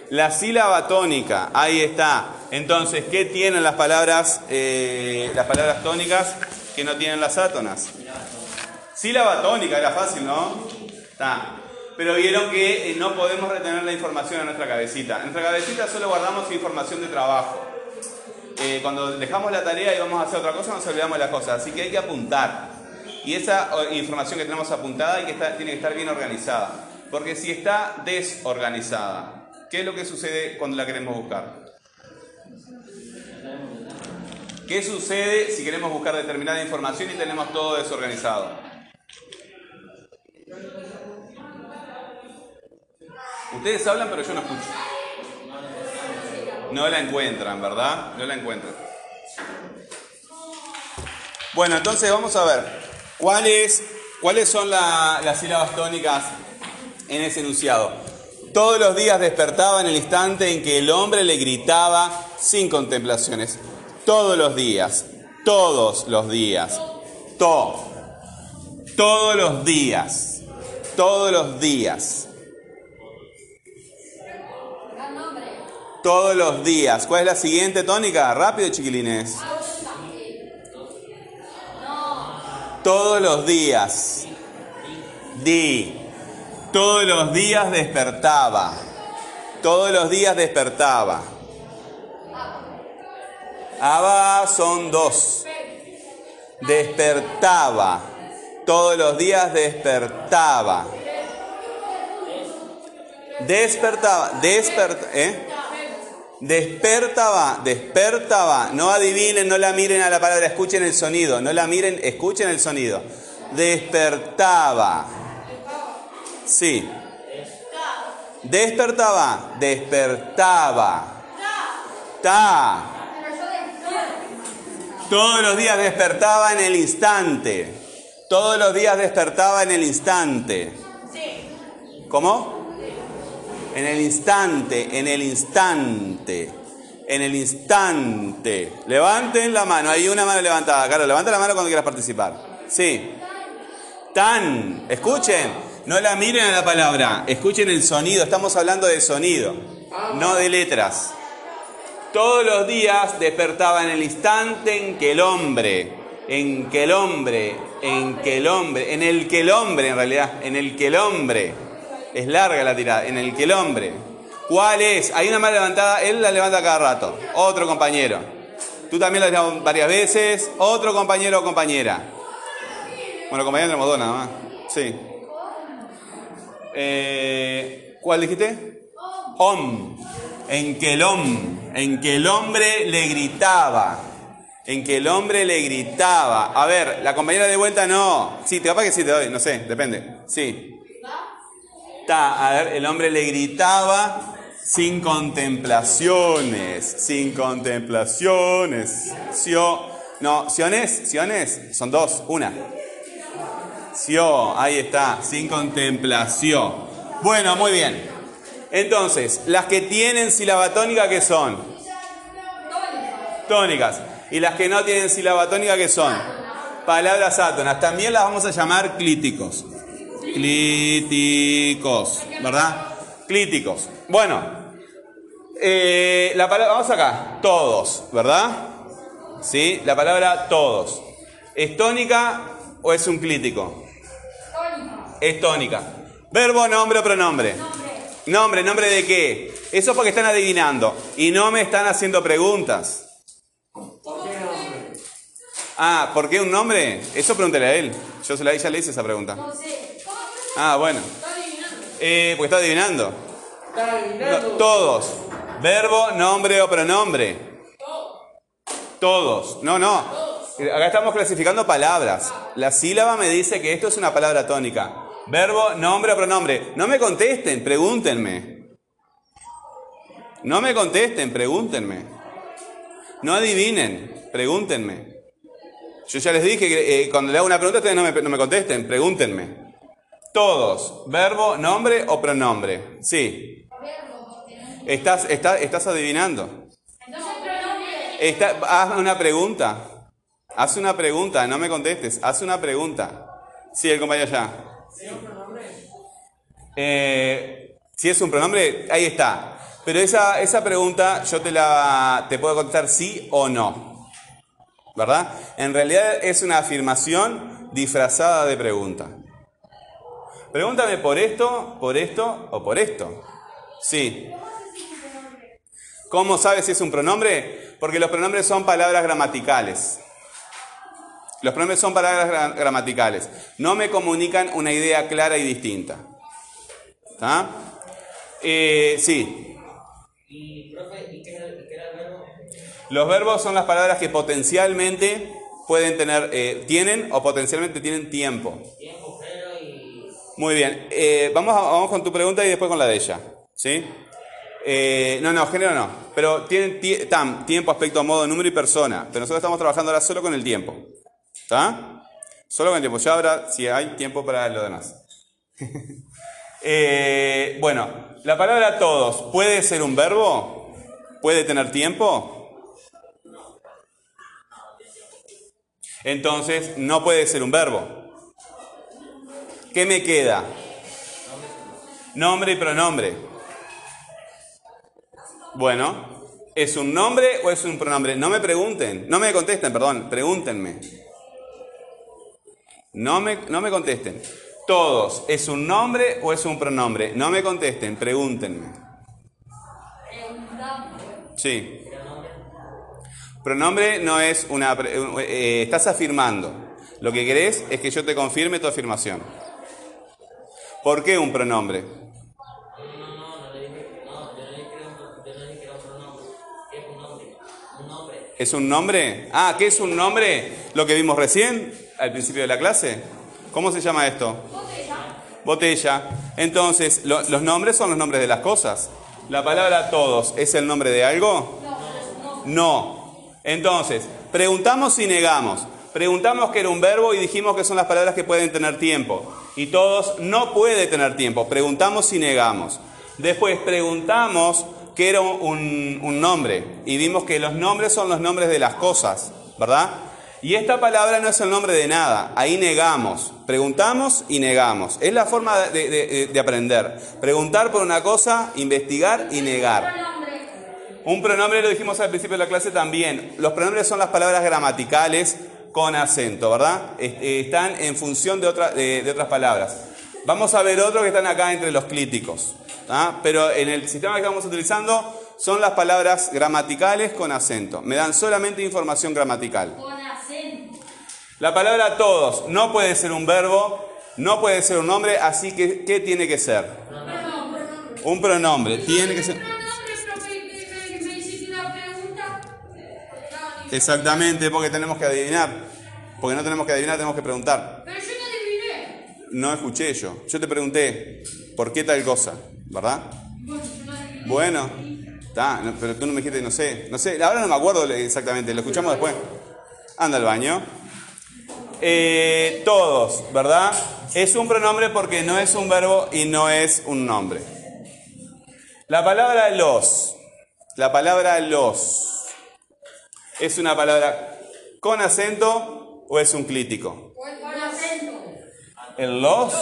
La sílaba tónica, ahí está. Entonces, ¿qué tienen las palabras, eh, las palabras tónicas que no tienen las átonas? Sílaba tónica, era fácil, ¿no? Está. Pero vieron que eh, no podemos retener la información en nuestra cabecita. En nuestra cabecita solo guardamos información de trabajo. Eh, cuando dejamos la tarea y vamos a hacer otra cosa, nos olvidamos de las cosas. Así que hay que apuntar. Y esa información que tenemos apuntada hay que tiene que estar bien organizada. Porque si está desorganizada, ¿qué es lo que sucede cuando la queremos buscar? ¿Qué sucede si queremos buscar determinada información y tenemos todo desorganizado? Ustedes hablan, pero yo no escucho. No la encuentran, ¿verdad? No la encuentran. Bueno, entonces vamos a ver. ¿Cuáles, cuáles son la- las sílabas tónicas en ese enunciado? Todos los días despertaba en el instante en que el hombre le gritaba sin contemplaciones. Todos los días. Todos los días. To. Todos los días. Todos los días. Gran nombre. Todos los días. ¿Cuál es la siguiente tónica? Rápido, chiquilines. Todos los días. Di. Todos los días despertaba. Todos los días despertaba. Aba son dos. Despertaba. Todos los días despertaba. Despertaba. Despertaba. ¿Eh? Despertaba, despertaba. No adivinen, no la miren a la palabra, escuchen el sonido. No la miren, escuchen el sonido. Despertaba. Sí. Despertaba, despertaba. Ta. Todos los días despertaba en el instante. Todos los días despertaba en el instante. ¿Cómo? En el instante, en el instante, en el instante. Levanten la mano, hay una mano levantada. Carlos, levanta la mano cuando quieras participar. Sí. Tan, escuchen, no la miren a la palabra, escuchen el sonido, estamos hablando de sonido, no de letras. Todos los días despertaba en el instante en que el hombre, en que el hombre, en que el hombre, en el que el hombre en realidad, en el que el hombre, es larga la tirada, en el que el hombre. ¿Cuál es? Hay una mano levantada, él la levanta cada rato, otro compañero. Tú también la levantas varias veces, otro compañero o compañera. Bueno, compañero tenemos dos nada más. Sí. Eh, ¿Cuál dijiste? Om. En que el om, en que el hombre le gritaba. En que el hombre le gritaba. A ver, la compañera de vuelta no. Sí, te capaz que sí te doy, no sé, depende. Sí. Ta, a ver, el hombre le gritaba sin contemplaciones, sin contemplaciones. Sio, no, siones, siones, son dos, una. Sio, ahí está, sin contemplación. Bueno, muy bien. Entonces, las que tienen sílaba tónica, ¿qué son? Tónicas. Y las que no tienen sílaba tónica, ¿qué son? Palabras átonas. También las vamos a llamar clíticos. Clíticos, ¿verdad? Clíticos. Bueno, eh, la palabra, vamos acá, todos, ¿verdad? ¿Sí? La palabra todos. ¿Es tónica o es un clítico? Es tónica. Verbo, nombre o pronombre. Nombre, nombre de qué? Eso es porque están adivinando y no me están haciendo preguntas. ¿Por qué nombre? Ah, ¿por qué un nombre? Eso pregúntale a él. Yo se la, ya le hice esa pregunta. No sé. Ah, bueno. Está adivinando. Eh, porque está adivinando. Está No, adivinando. todos. Verbo, nombre o pronombre. Todos. No, no. Acá estamos clasificando palabras. La sílaba me dice que esto es una palabra tónica. Verbo, nombre o pronombre. No me contesten, pregúntenme. No me contesten, pregúntenme. No adivinen, pregúntenme. Yo ya les dije que eh, cuando le hago una pregunta ustedes no me, no me contesten, pregúntenme. Todos, verbo, nombre o pronombre. Sí. Estás, estás, estás adivinando. Está- haz una pregunta. Haz una pregunta, no me contestes. Haz una pregunta. Sí, el compañero ya. Eh, si es un pronombre, ahí está. Pero esa, esa pregunta yo te la te puedo contestar sí o no. ¿Verdad? En realidad es una afirmación disfrazada de pregunta. Pregúntame por esto, por esto o por esto. Sí. ¿Cómo sabes si es un pronombre? Porque los pronombres son palabras gramaticales. Los pronombres son palabras gra- gramaticales. No me comunican una idea clara y distinta. ¿Está? Eh, sí. Y, profe, ¿y qué era, y qué era el verbo? Los verbos son las palabras que potencialmente pueden tener, eh, tienen o potencialmente tienen tiempo. Muy bien. Eh, vamos, a- con tu pregunta y después con la de ella. ¿Sí? Eh, no, no, género no. Pero tienen tie- tam, tiempo, aspecto, modo, número y persona. Pero nosotros estamos trabajando ahora solo con el tiempo. ¿Está? Solo con el tiempo. Ya habrá, si hay tiempo para lo demás. Eh, bueno, la palabra todos, ¿puede ser un verbo? ¿Puede tener tiempo? Entonces, no puede ser un verbo. ¿Qué me queda? Nombre y pronombre. Bueno, ¿es un nombre o es un pronombre? No me pregunten, no me contesten, perdón, pregúntenme. No me, no me contesten. Todos, ¿es un nombre o es un pronombre? No me contesten, pregúntenme. Sí. Pronombre no es una... eh, estás afirmando. Lo que querés es que yo te confirme tu afirmación. ¿Por qué un pronombre? No, no, no, no. No, no no dije que era un pronombre. ¿Qué es un nombre? Un nombre. ¿Es un nombre? Ah, ¿qué es un nombre? Lo que vimos recién, al principio de la clase. ¿Cómo se llama esto? Botella. Botella. Entonces, lo- los nombres son los nombres de las cosas. La palabra todos, ¿es el nombre de algo? No. Entonces, preguntamos y negamos. Preguntamos que era un verbo y dijimos que son las palabras que pueden tener tiempo. Y todos no puede tener tiempo. Preguntamos y negamos. Después preguntamos que era un, nombre. Y vimos que los nombres son los nombres de las cosas. ¿Verdad? Y esta palabra no es el nombre de nada. Ahí negamos. Preguntamos y negamos. Es la forma de, de- de aprender. Preguntar por una cosa, investigar y negar. Un pronombre lo dijimos al principio de la clase también. Los pronombres son las palabras gramaticales con acento, ¿verdad? Eh, Están en función de, otra- de- de otras palabras. Vamos a ver otros que están acá entre los clíticos. ¿ah? Pero en el sistema que estamos utilizando son las palabras gramaticales con acento. Me dan solamente información gramatical. Con acento. La palabra todos no puede ser un verbo, no puede ser un nombre, así que ¿qué tiene que ser? Un pronombre. Tiene que ser. Exactamente, porque tenemos que adivinar. Porque no tenemos que adivinar, tenemos que preguntar. Pero yo no adiviné. No escuché yo. Yo te pregunté, ¿por qué tal cosa? ¿Verdad? Bueno, yo no adiviné. Bueno, está, no, pero tú no me dijiste, no sé. No sé, ahora no me acuerdo exactamente, lo escuchamos después. Anda al baño. Eh, todos, ¿verdad? Es un pronombre porque no es un verbo y no es un nombre. La palabra los, la palabra los, ¿es una palabra con acento o es un clítico? Con acento. El los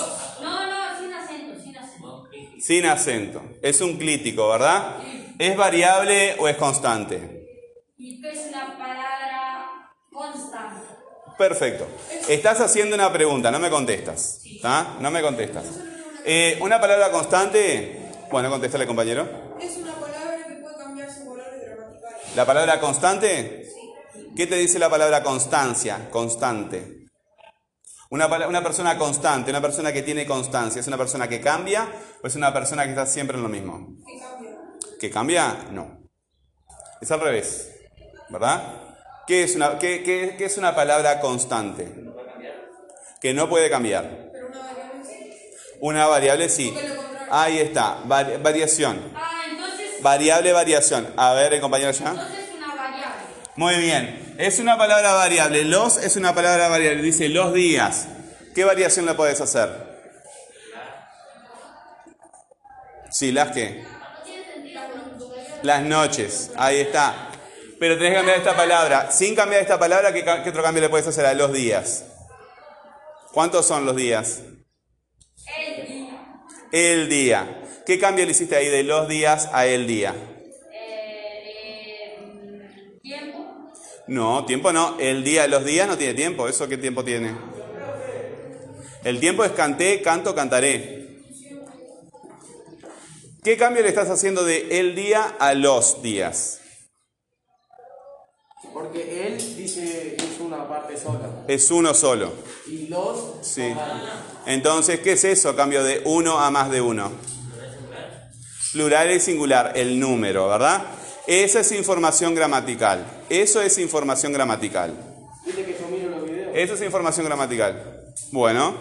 No, no, sin acento, sin acento. sin acento. Es un clítico, ¿verdad? ¿Es variable o es constante? Es una palabra constante. Perfecto. Estás haciendo una pregunta, no me contestas. ¿tá? No me contestas. Eh, una palabra constante Bueno, contéstale, compañero. Es una palabra que puede cambiar sus valores gramaticales. ¿La palabra constante? ¿Qué te dice la palabra constancia? Constante. Una, una persona constante, una persona que tiene constancia, ¿es una persona que cambia o es una persona que está siempre en lo mismo? ¿Qué cambia? ¿Que cambia? No. Es al revés, ¿verdad? ¿Qué es una, qué- qué- qué es una palabra constante? Que no puede cambiar. Pero una variable sí. Una variable sí. Ahí está, vari- variación. Ah, entonces, Variable, variación. A ver, el compañero ya. entonces. Muy bien. Es una palabra variable. Los es una palabra variable. Dice los días. ¿Qué variación le puedes hacer? Sí, las que. Las noches. Ahí está. Pero tenés que cambiar esta palabra. Sin cambiar esta palabra, ¿qué, otro cambio le puedes hacer a los días? ¿Cuántos son los días? El día. El día. ¿Qué cambio le hiciste ahí de los días a el día? No, tiempo no. El día, los días no tiene tiempo. ¿Eso qué tiempo tiene? El tiempo es canté, canto, cantaré. ¿Qué cambio le estás haciendo de el día a los días? Porque él dice es una parte sola. Es uno solo. Y los Sí. Entonces, ¿qué es eso? Cambio de uno a más de uno. Plural y singular, el número, ¿verdad? Esa es información gramatical. Eso es información gramatical. ¿Viste que yo miro los videos? Eso es información gramatical. Bueno,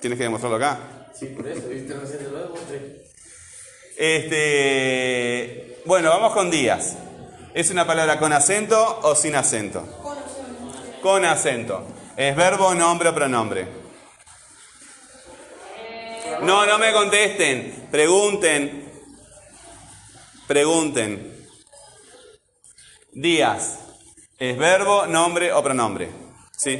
tienes que demostrarlo acá. Sí, por eso, viste, recién te lo demostré. Este, bueno, vamos con días. ¿Es una palabra con acento o sin acento? Con acento. Con acento. ¿Es verbo, nombre o pronombre? No, no me contesten. Pregunten. Pregunten. Días. ¿Es verbo, nombre o pronombre? ¿Sí?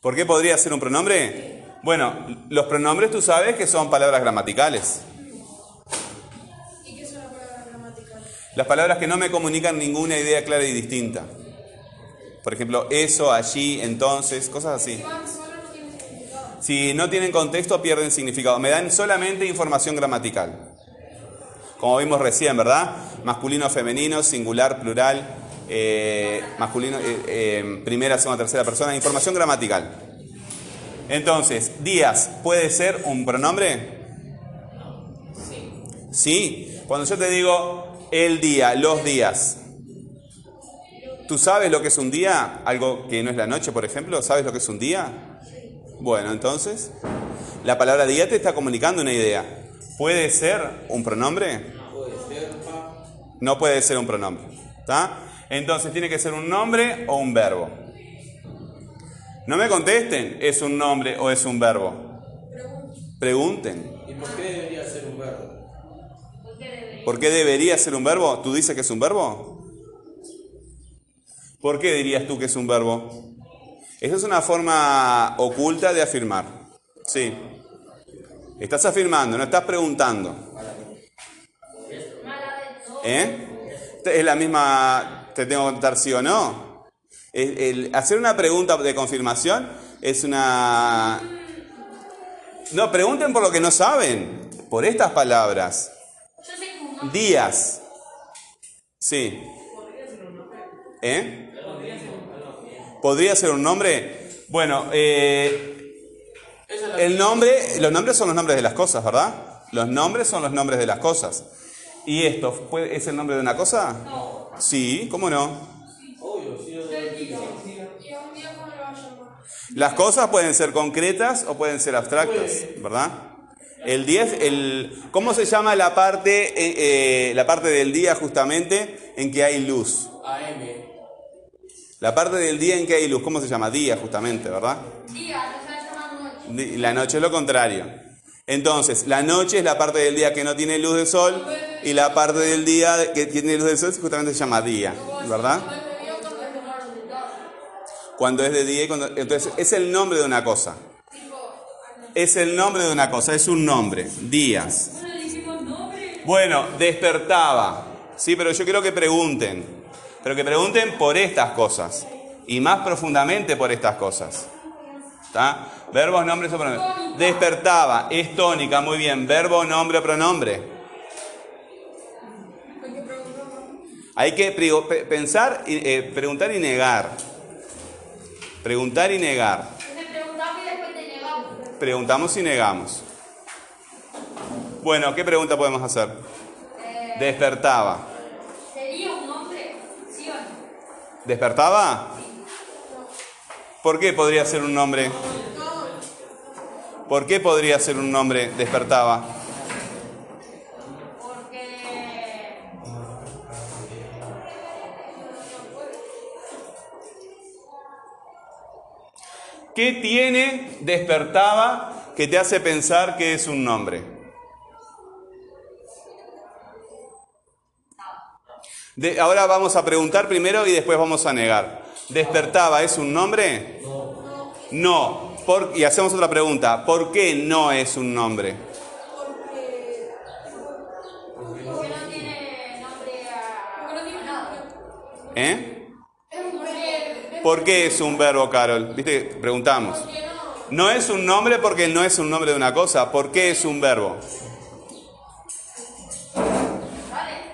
¿Por qué podría ser un pronombre? Bueno, los pronombres tú sabes que son palabras gramaticales. ¿Y qué es una palabra gramatical? Las palabras que no me comunican ninguna idea clara y distinta. Por ejemplo, eso, allí, entonces, cosas así. Si no tienen contexto, pierden significado. Me dan solamente información gramatical. Como vimos recién, ¿verdad? Masculino, femenino, singular, plural, eh, masculino, eh, eh, primera, segunda, tercera persona. Información gramatical. Entonces, días, ¿puede ser un pronombre? Sí. Cuando yo te digo el día, los días. ¿Tú sabes lo que es un día? Algo que no es la noche, por ejemplo. ¿Sabes lo que es un día? Bueno, entonces, la palabra día te está comunicando una idea. ¿Puede ser un pronombre? No puede ser un pronombre. ¿Está? Entonces, tiene que ser un nombre o un verbo. No me contesten, ¿es un nombre o es un verbo? Pregunten. ¿Y por qué debería ser un verbo? ¿Por qué debería ser un verbo? ¿Tú dices que es un verbo? ¿Por qué dirías tú que es un verbo? Esa es una forma oculta de afirmar. Sí. Estás afirmando, no estás preguntando. ¿Eh? Es la misma, te tengo que contar sí o no. Hacer una pregunta de confirmación es una... No, pregunten por lo que no saben, por estas palabras. Días. Sí. ¿Eh? ¿Podría ser un nombre? Bueno, eh, el nombre, los nombres son los nombres de las cosas, ¿verdad? Los nombres son los nombres de las cosas. ¿Y esto puede- es el nombre de una cosa? Sí, ¿cómo no? Obvio, sí, yo ¿Y a un día cómo lo va a llamar? Las cosas pueden ser concretas o pueden ser abstractas, ¿verdad? El 10, el, ¿cómo se llama la parte, eh, eh, la parte del día justamente en que hay luz? AM. La parte del día en que hay luz, ¿cómo se llama? Día justamente, ¿verdad? Día, se va a llamar noche. Di- La noche es lo contrario. Entonces, la noche es la parte del día que no tiene luz de sol y la parte del día que tiene luz de sol justamente se llama día, ¿verdad? Cuando es de día y cuando... Entonces, es el nombre de una cosa. Es el nombre de una cosa, es un nombre. Días. Bueno, despertaba. Sí, pero yo quiero que pregunten. Pero que pregunten por estas cosas. Y más profundamente por estas cosas. ¿Está? Verbos, nombres o pronombres. Despertaba, es tónica, muy bien. Verbo, nombre o pronombre. Hay que pensar, eh, preguntar y negar. Preguntar y negar. Y negamos. Preguntamos y negamos. Bueno, ¿qué pregunta podemos hacer? Eh, Despertaba. ¿Sería un nombre? ¿Sí o no? ¿Despertaba? ¿Por qué podría ser un nombre? ¿Por qué podría ser un nombre? Despertaba. Porque. ¿Qué tiene despertaba que te hace pensar que es un nombre? De- ahora vamos a preguntar primero y después vamos a negar. ¿Despertaba es un nombre? No. Por- y hacemos otra pregunta. ¿Por qué no es un nombre? Porque. Porque no tiene nombre a. Porque no tiene nada. ¿Eh? Es un verbo. ¿Por qué es un verbo, Carol? ¿Viste? Preguntamos. No es un nombre porque no es un nombre de una cosa. ¿Por qué es un verbo?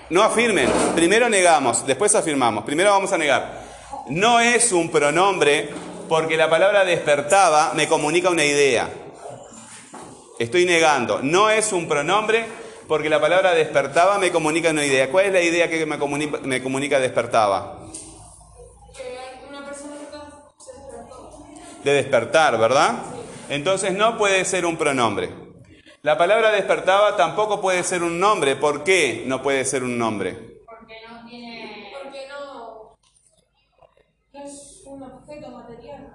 No afirmen. Primero negamos, después afirmamos. Primero vamos a negar. No es un pronombre porque la palabra despertaba me comunica una idea. Estoy negando. No es un pronombre porque la palabra despertaba me comunica una idea. ¿Cuál es la idea que me comunica, me comunica despertaba? De despertar, ¿verdad? Entonces no puede ser un pronombre. La palabra despertaba tampoco puede ser un nombre. ¿Por qué no puede ser un nombre? Porque no tiene. Porque no. No es un objeto material.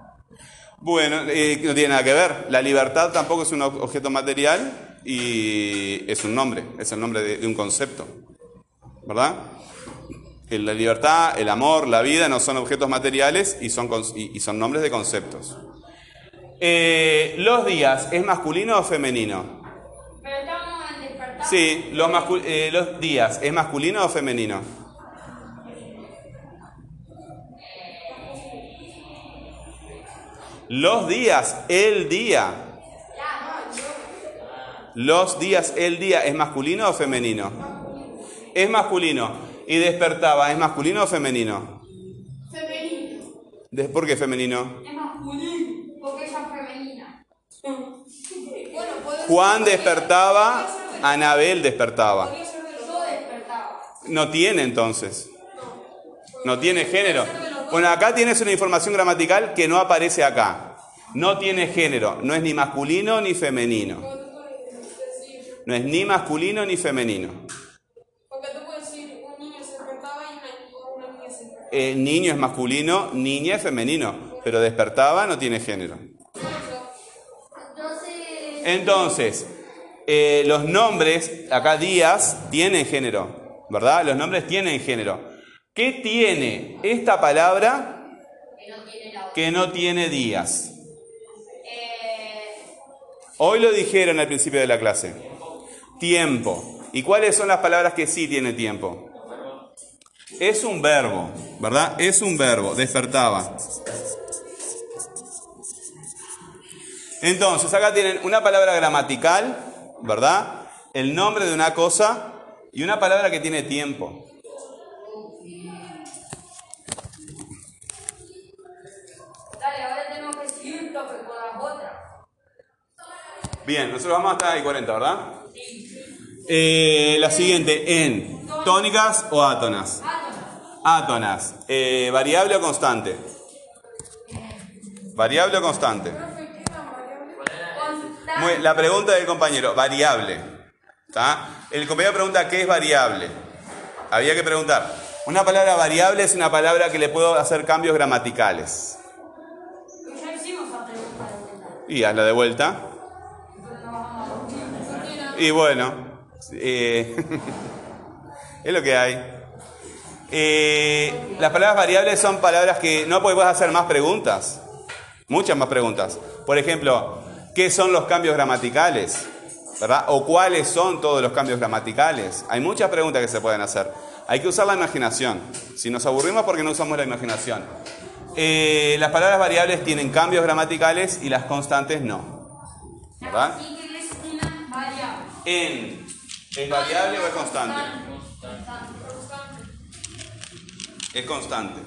Bueno, eh, no tiene nada que ver. La libertad tampoco es un ob- objeto material y es un nombre, es el nombre de, de un concepto, ¿verdad? La libertad, el amor, la vida no son objetos materiales y son, y- son nombres de conceptos. Eh, los días, ¿es masculino o femenino? Pero estamos en despertar. Sí, los, eh, los días, ¿es masculino o femenino? Los días, el día. Los días, el día, ¿es masculino o femenino? Es masculino. ¿Y despertaba, es masculino o femenino? Femenino. De- ¿Por qué femenino? Es masculino. Porque ella es femenina. Juan despertaba, Anabel despertaba. Podría ser de los Yo dos. despertaba. No tiene entonces. No tiene género. Bueno, acá tienes una información gramatical que no aparece acá. No tiene género. No es ni masculino ni femenino. No es ni masculino ni femenino. Porque tú puedes decir un niño se despertaba y una, una niña se despertaba. Eh, niño es masculino, niña es femenino. Pero despertaba no tiene género. Entonces. Entonces, eh, los nombres, acá días, tienen género. ¿Verdad? Los nombres tienen género. ¿Qué tiene esta palabra Que no tiene días? Hoy lo dijeron al principio de la clase. Tiempo. ¿Y cuáles son las palabras que sí tiene tiempo? Es un verbo, ¿verdad? Es un verbo, despertaba. Entonces, acá tienen una palabra gramatical, ¿verdad? El nombre de una cosa y una palabra que tiene tiempo. Bien, nosotros vamos hasta ahí 40, ¿verdad? Eh, la siguiente, en tónicas o átonas. Átonas. Eh, ¿Variable o constante? ¿Variable o constante? Muy- la pregunta del compañero, variable. El compañero pregunta qué es variable. Había que preguntar. Una palabra variable es una palabra que le puedo hacer cambios gramaticales. Y hazla de vuelta. Y bueno, eh, es lo que hay. Eh, las palabras variables son palabras que no puedes hacer más preguntas. Muchas más preguntas. Por ejemplo, ¿qué son los cambios gramaticales? ¿Verdad? ¿O cuáles son todos los cambios gramaticales? Hay muchas preguntas que se pueden hacer. Hay que usar la imaginación. Si nos aburrimos, porque no usamos la imaginación? eh, las palabras variables tienen cambios gramaticales y las constantes no. ¿Verdad? ¿Y qué es una variable? En, ¿es variable o es constante? Es constante.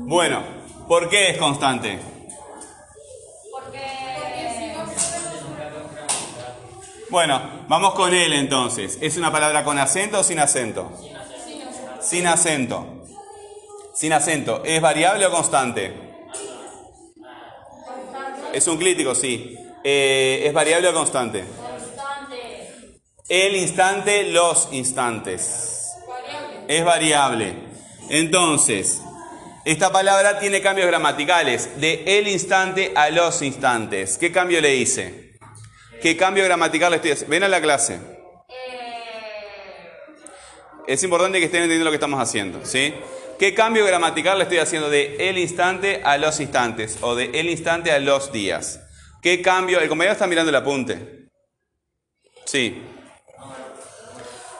Bueno, ¿por qué es constante? Bueno, vamos con él entonces. ¿Es una palabra con acento o sin acento? Sin acento. Sin acento. ¿Es variable o constante? Es un crítico, sí. Eh, ¿Es variable o constante? constante. El instante, los instantes. Es variable. Entonces, esta palabra tiene cambios gramaticales. De el instante a los instantes. ¿Qué cambio le hice? ¿Qué cambio gramatical le estoy haciendo? Ven a la clase. Eh, Es importante que estén entendiendo lo que estamos haciendo, ¿sí? ¿Qué cambio gramatical le estoy haciendo de el instante a los instantes o de el instante a los días? ¿Qué cambio? El compañero está mirando el apunte. Sí.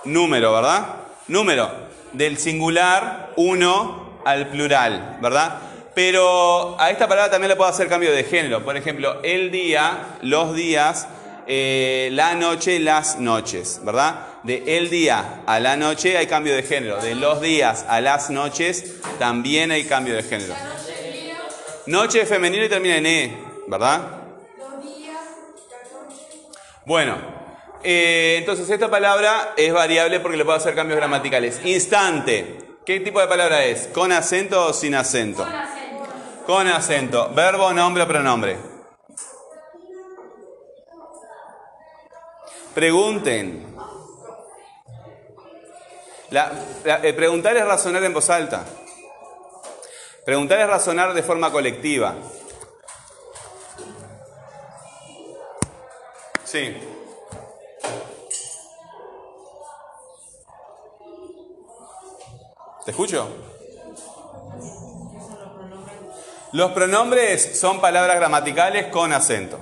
Número, ¿verdad? Número. Del singular uno al plural, ¿verdad? Pero a esta palabra también le puedo hacer cambio de género. Por ejemplo, el día, los días, eh, la noche, las noches, ¿verdad? De el día a la noche hay cambio de género. De los días a las noches también hay cambio de género. Noche es femenino y termina en E, ¿verdad? Bueno, eh, entonces esta palabra es variable porque le puedo hacer cambios gramaticales. Instante. ¿Qué tipo de palabra es? ¿Con acento o sin acento? con acento. Con acento. Verbo, nombre o pronombre. Pregunten. El preguntar es razonar en voz alta. Preguntar es razonar de forma colectiva. Sí. ¿Te escucho? Los pronombres son palabras gramaticales con acento.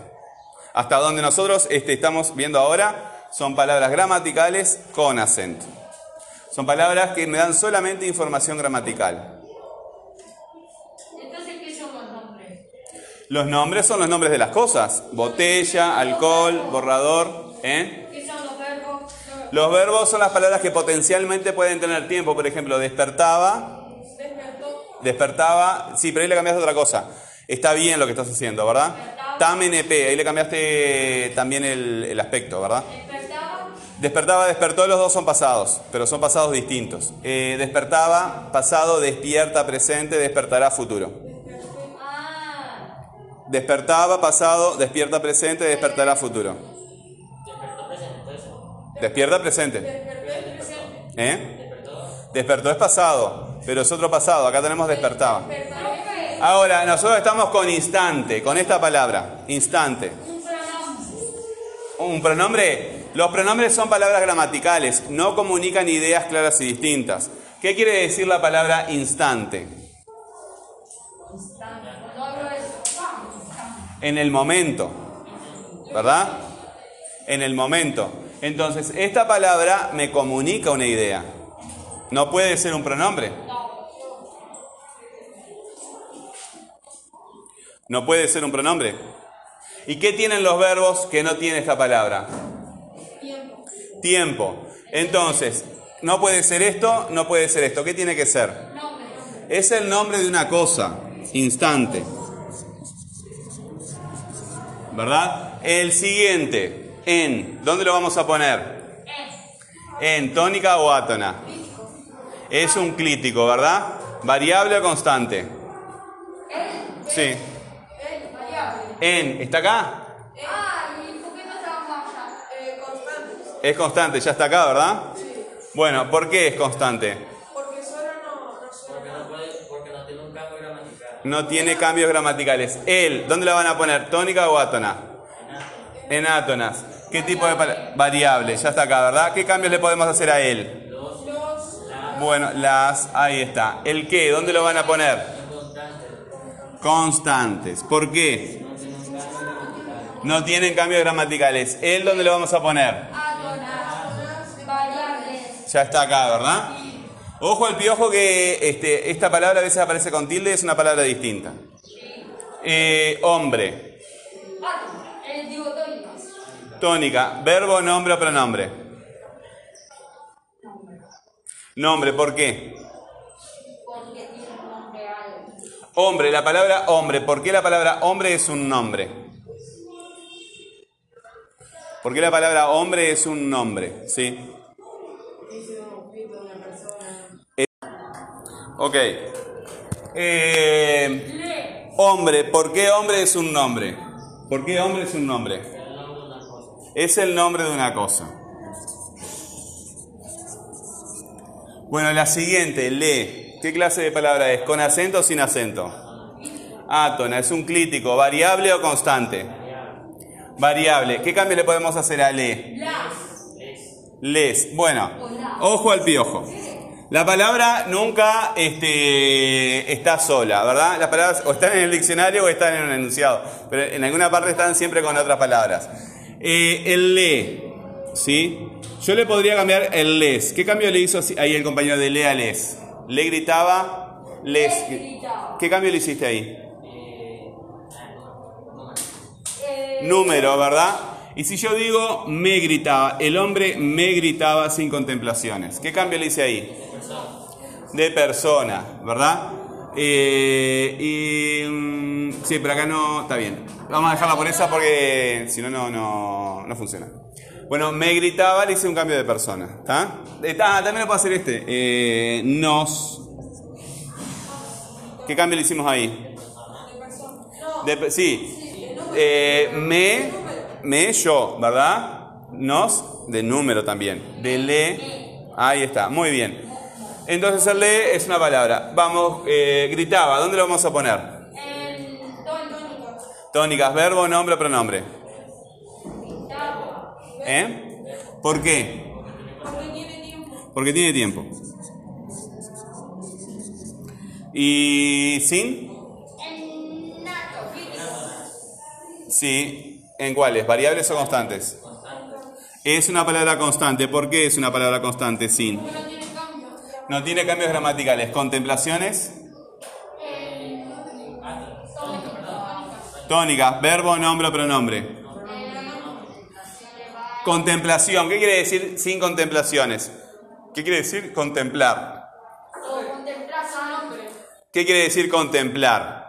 Hasta donde nosotros este, estamos viendo ahora son palabras gramaticales con acento. Son palabras que me dan solamente información gramatical. Entonces, ¿qué son los nombres? Los nombres son los nombres de las cosas. Botella, alcohol, borrador. ¿eh? ¿Qué son los verbos? Los verbos son las palabras que potencialmente pueden tener tiempo. Por ejemplo, despertaba, Despertó. Despertaba, sí, pero ahí le cambiaste otra cosa. Está bien lo que estás haciendo, ¿verdad? Tam NP, ahí le cambiaste también el, el aspecto, ¿verdad? Despertaba. Despertó, los dos son pasados, pero son pasados distintos. Eh, despertaba, pasado, despierta, presente, despertará, futuro. Despertaba, pasado, despierta, presente, despertará, futuro. Despierta, presente. ¿Eh? Despertó es pasado, pero es otro pasado. Acá tenemos despertaba. Ahora, nosotros estamos con instante, con esta palabra, instante. Un pronombre. Los pronombres son palabras gramaticales, no comunican ideas claras y distintas. ¿Qué quiere decir la palabra instante? En el momento, ¿verdad? En el momento. Entonces, esta palabra me comunica una idea. No puede ser un pronombre. No puede ser un pronombre. ¿Y qué tienen los verbos que no tiene esta palabra? Tiempo. Tiempo. Entonces, no puede ser esto, no puede ser esto. ¿Qué tiene que ser? nombre. Es el nombre de una cosa, instante. ¿Verdad? El siguiente, en. ¿Dónde lo vamos a poner? En tónica o átona. Es un clítico, ¿verdad? ¿Variable o constante? Sí. En, ¿está acá? Es constante, ya está acá, ¿verdad? Sí. Bueno, ¿por qué es constante? Porque solo no, no suena. Porque no, puede, porque no tiene un cambio gramatical. No tiene cambios gramaticales. El, ¿dónde la van a poner? ¿Tónica o átona? En átonas. ¿Qué tipo de pala- variable? Ya está acá, ¿verdad? ¿Qué cambios le podemos hacer a él? Los, Bueno, las, ahí está. ¿El qué? ¿Dónde lo van a poner? Constantes. ¿Por qué? No tienen cambios gramaticales. ¿El dónde lo vamos a poner? Variables. Ya está acá, ¿verdad? Ojo al piojo que este, esta palabra a veces aparece con tilde, es una palabra distinta. Eh, hombre, Ah, tónica, verbo, nombre o pronombre. Nombre, ¿por qué? Porque tiene un nombre algo. Hombre, la palabra hombre, ¿por qué la palabra hombre es un nombre? ¿Por qué la palabra hombre es un nombre? ¿Sí? Eh, Ok. Eh, hombre, ¿por qué hombre es un nombre? ¿Por qué hombre es un nombre? Es el nombre de una cosa. Bueno, la siguiente, lee. ¿Qué clase de palabra es? ¿Con acento o sin acento? Átona, es un clítico, variable o constante. Variable. ¿Qué cambio le podemos hacer a le? Les. Bueno, ojo al piojo. La palabra nunca este, está sola, ¿verdad? Las palabras o están en el diccionario o están en un enunciado, pero en alguna parte están siempre con otras palabras. Eh, el le, ¿sí? Yo le podría cambiar el les. ¿Qué cambio le hizo ahí el compañero de le a les? Le gritaba, les. ¿Qué cambio le hiciste ahí? Eh, Número, ¿verdad? Y si yo digo me gritaba, el hombre me gritaba sin contemplaciones. ¿Qué cambio le hice ahí? De persona, ¿verdad? Eh, y mm, sí, pero acá no está bien. Vamos a dejarla por esa porque si no, no, no, no funciona. Bueno, me gritaba, le hice un cambio de persona. ¿Está? Ah, también lo puedo hacer este. Eh, nos. ¿Qué cambio le hicimos ahí? De sí. Eh, me, me, yo, ¿verdad? Nos, de número también. De le, ahí está, muy bien. Entonces el le es una palabra. Vamos, eh, gritaba, ¿dónde lo vamos a poner? Tónicas, verbo, nombre, pronombre. ¿Eh? ¿Por qué? Porque tiene tiempo. Porque tiene tiempo. ¿Y sin? Sí. ¿En cuáles? ¿Variables o constantes? Es una palabra constante. ¿Por qué es una palabra constante sin? No tiene cambio. No tiene cambios gramaticales. ¿Contemplaciones? El tónica. Verbo, nombre o pronombre. Contemplación. ¿Qué quiere decir sin contemplaciones? ¿Qué quiere decir contemplar? Contemplar. ¿Qué quiere decir contemplar?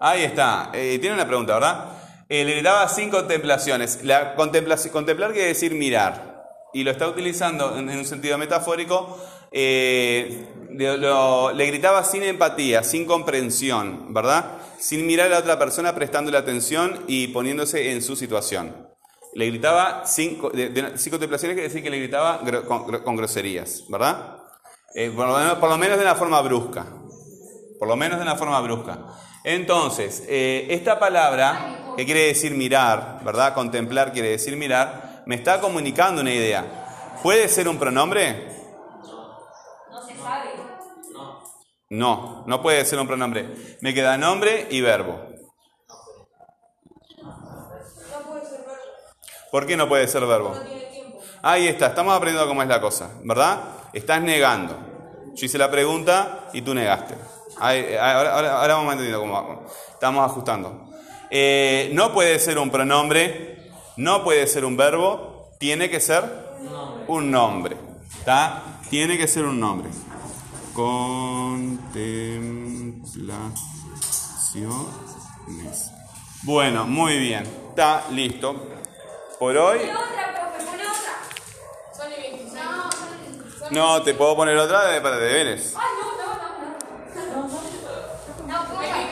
Ahí está. Eh, tiene una pregunta, ¿verdad? Eh, le gritaba sin contemplaciones. La contemplación, contemplar quiere decir mirar. Y lo está utilizando en, en un sentido metafórico. eh, le, lo- le gritaba sin empatía, sin comprensión, ¿verdad? Sin mirar a la otra persona, prestándole atención y poniéndose en su situación. Le gritaba sin, de- de- sin contemplaciones, quiere decir que le gritaba gro- con, con groserías, ¿verdad? Eh, por, lo menos, por lo menos de una forma brusca. Por lo menos de una forma brusca. Entonces, eh, esta palabra, que quiere decir mirar, ¿verdad? Contemplar quiere decir mirar, me está comunicando una idea. ¿Puede ser un pronombre? No se sabe. No, no puede ser un pronombre. Me queda nombre y verbo. No puede ser verbo. ¿Por qué no puede ser verbo? No tiene tiempo. Ahí está, estamos aprendiendo cómo es la cosa, ¿verdad? Estás negando. Yo hice la pregunta y tú negaste. Ahí- ahora, ahora- ahora vamos entendiendo cómo va. estamos ajustando. Eh, no puede ser un pronombre, no puede ser un verbo, tiene que ser un nombre. ¿Está? Tiene que ser un nombre. Contemplaciones. Bueno, muy bien. Está listo. Por hoy. Pone otra, profe, pone otra. Sale 26. No, te puedo poner otra para deberes. Não, não. Não,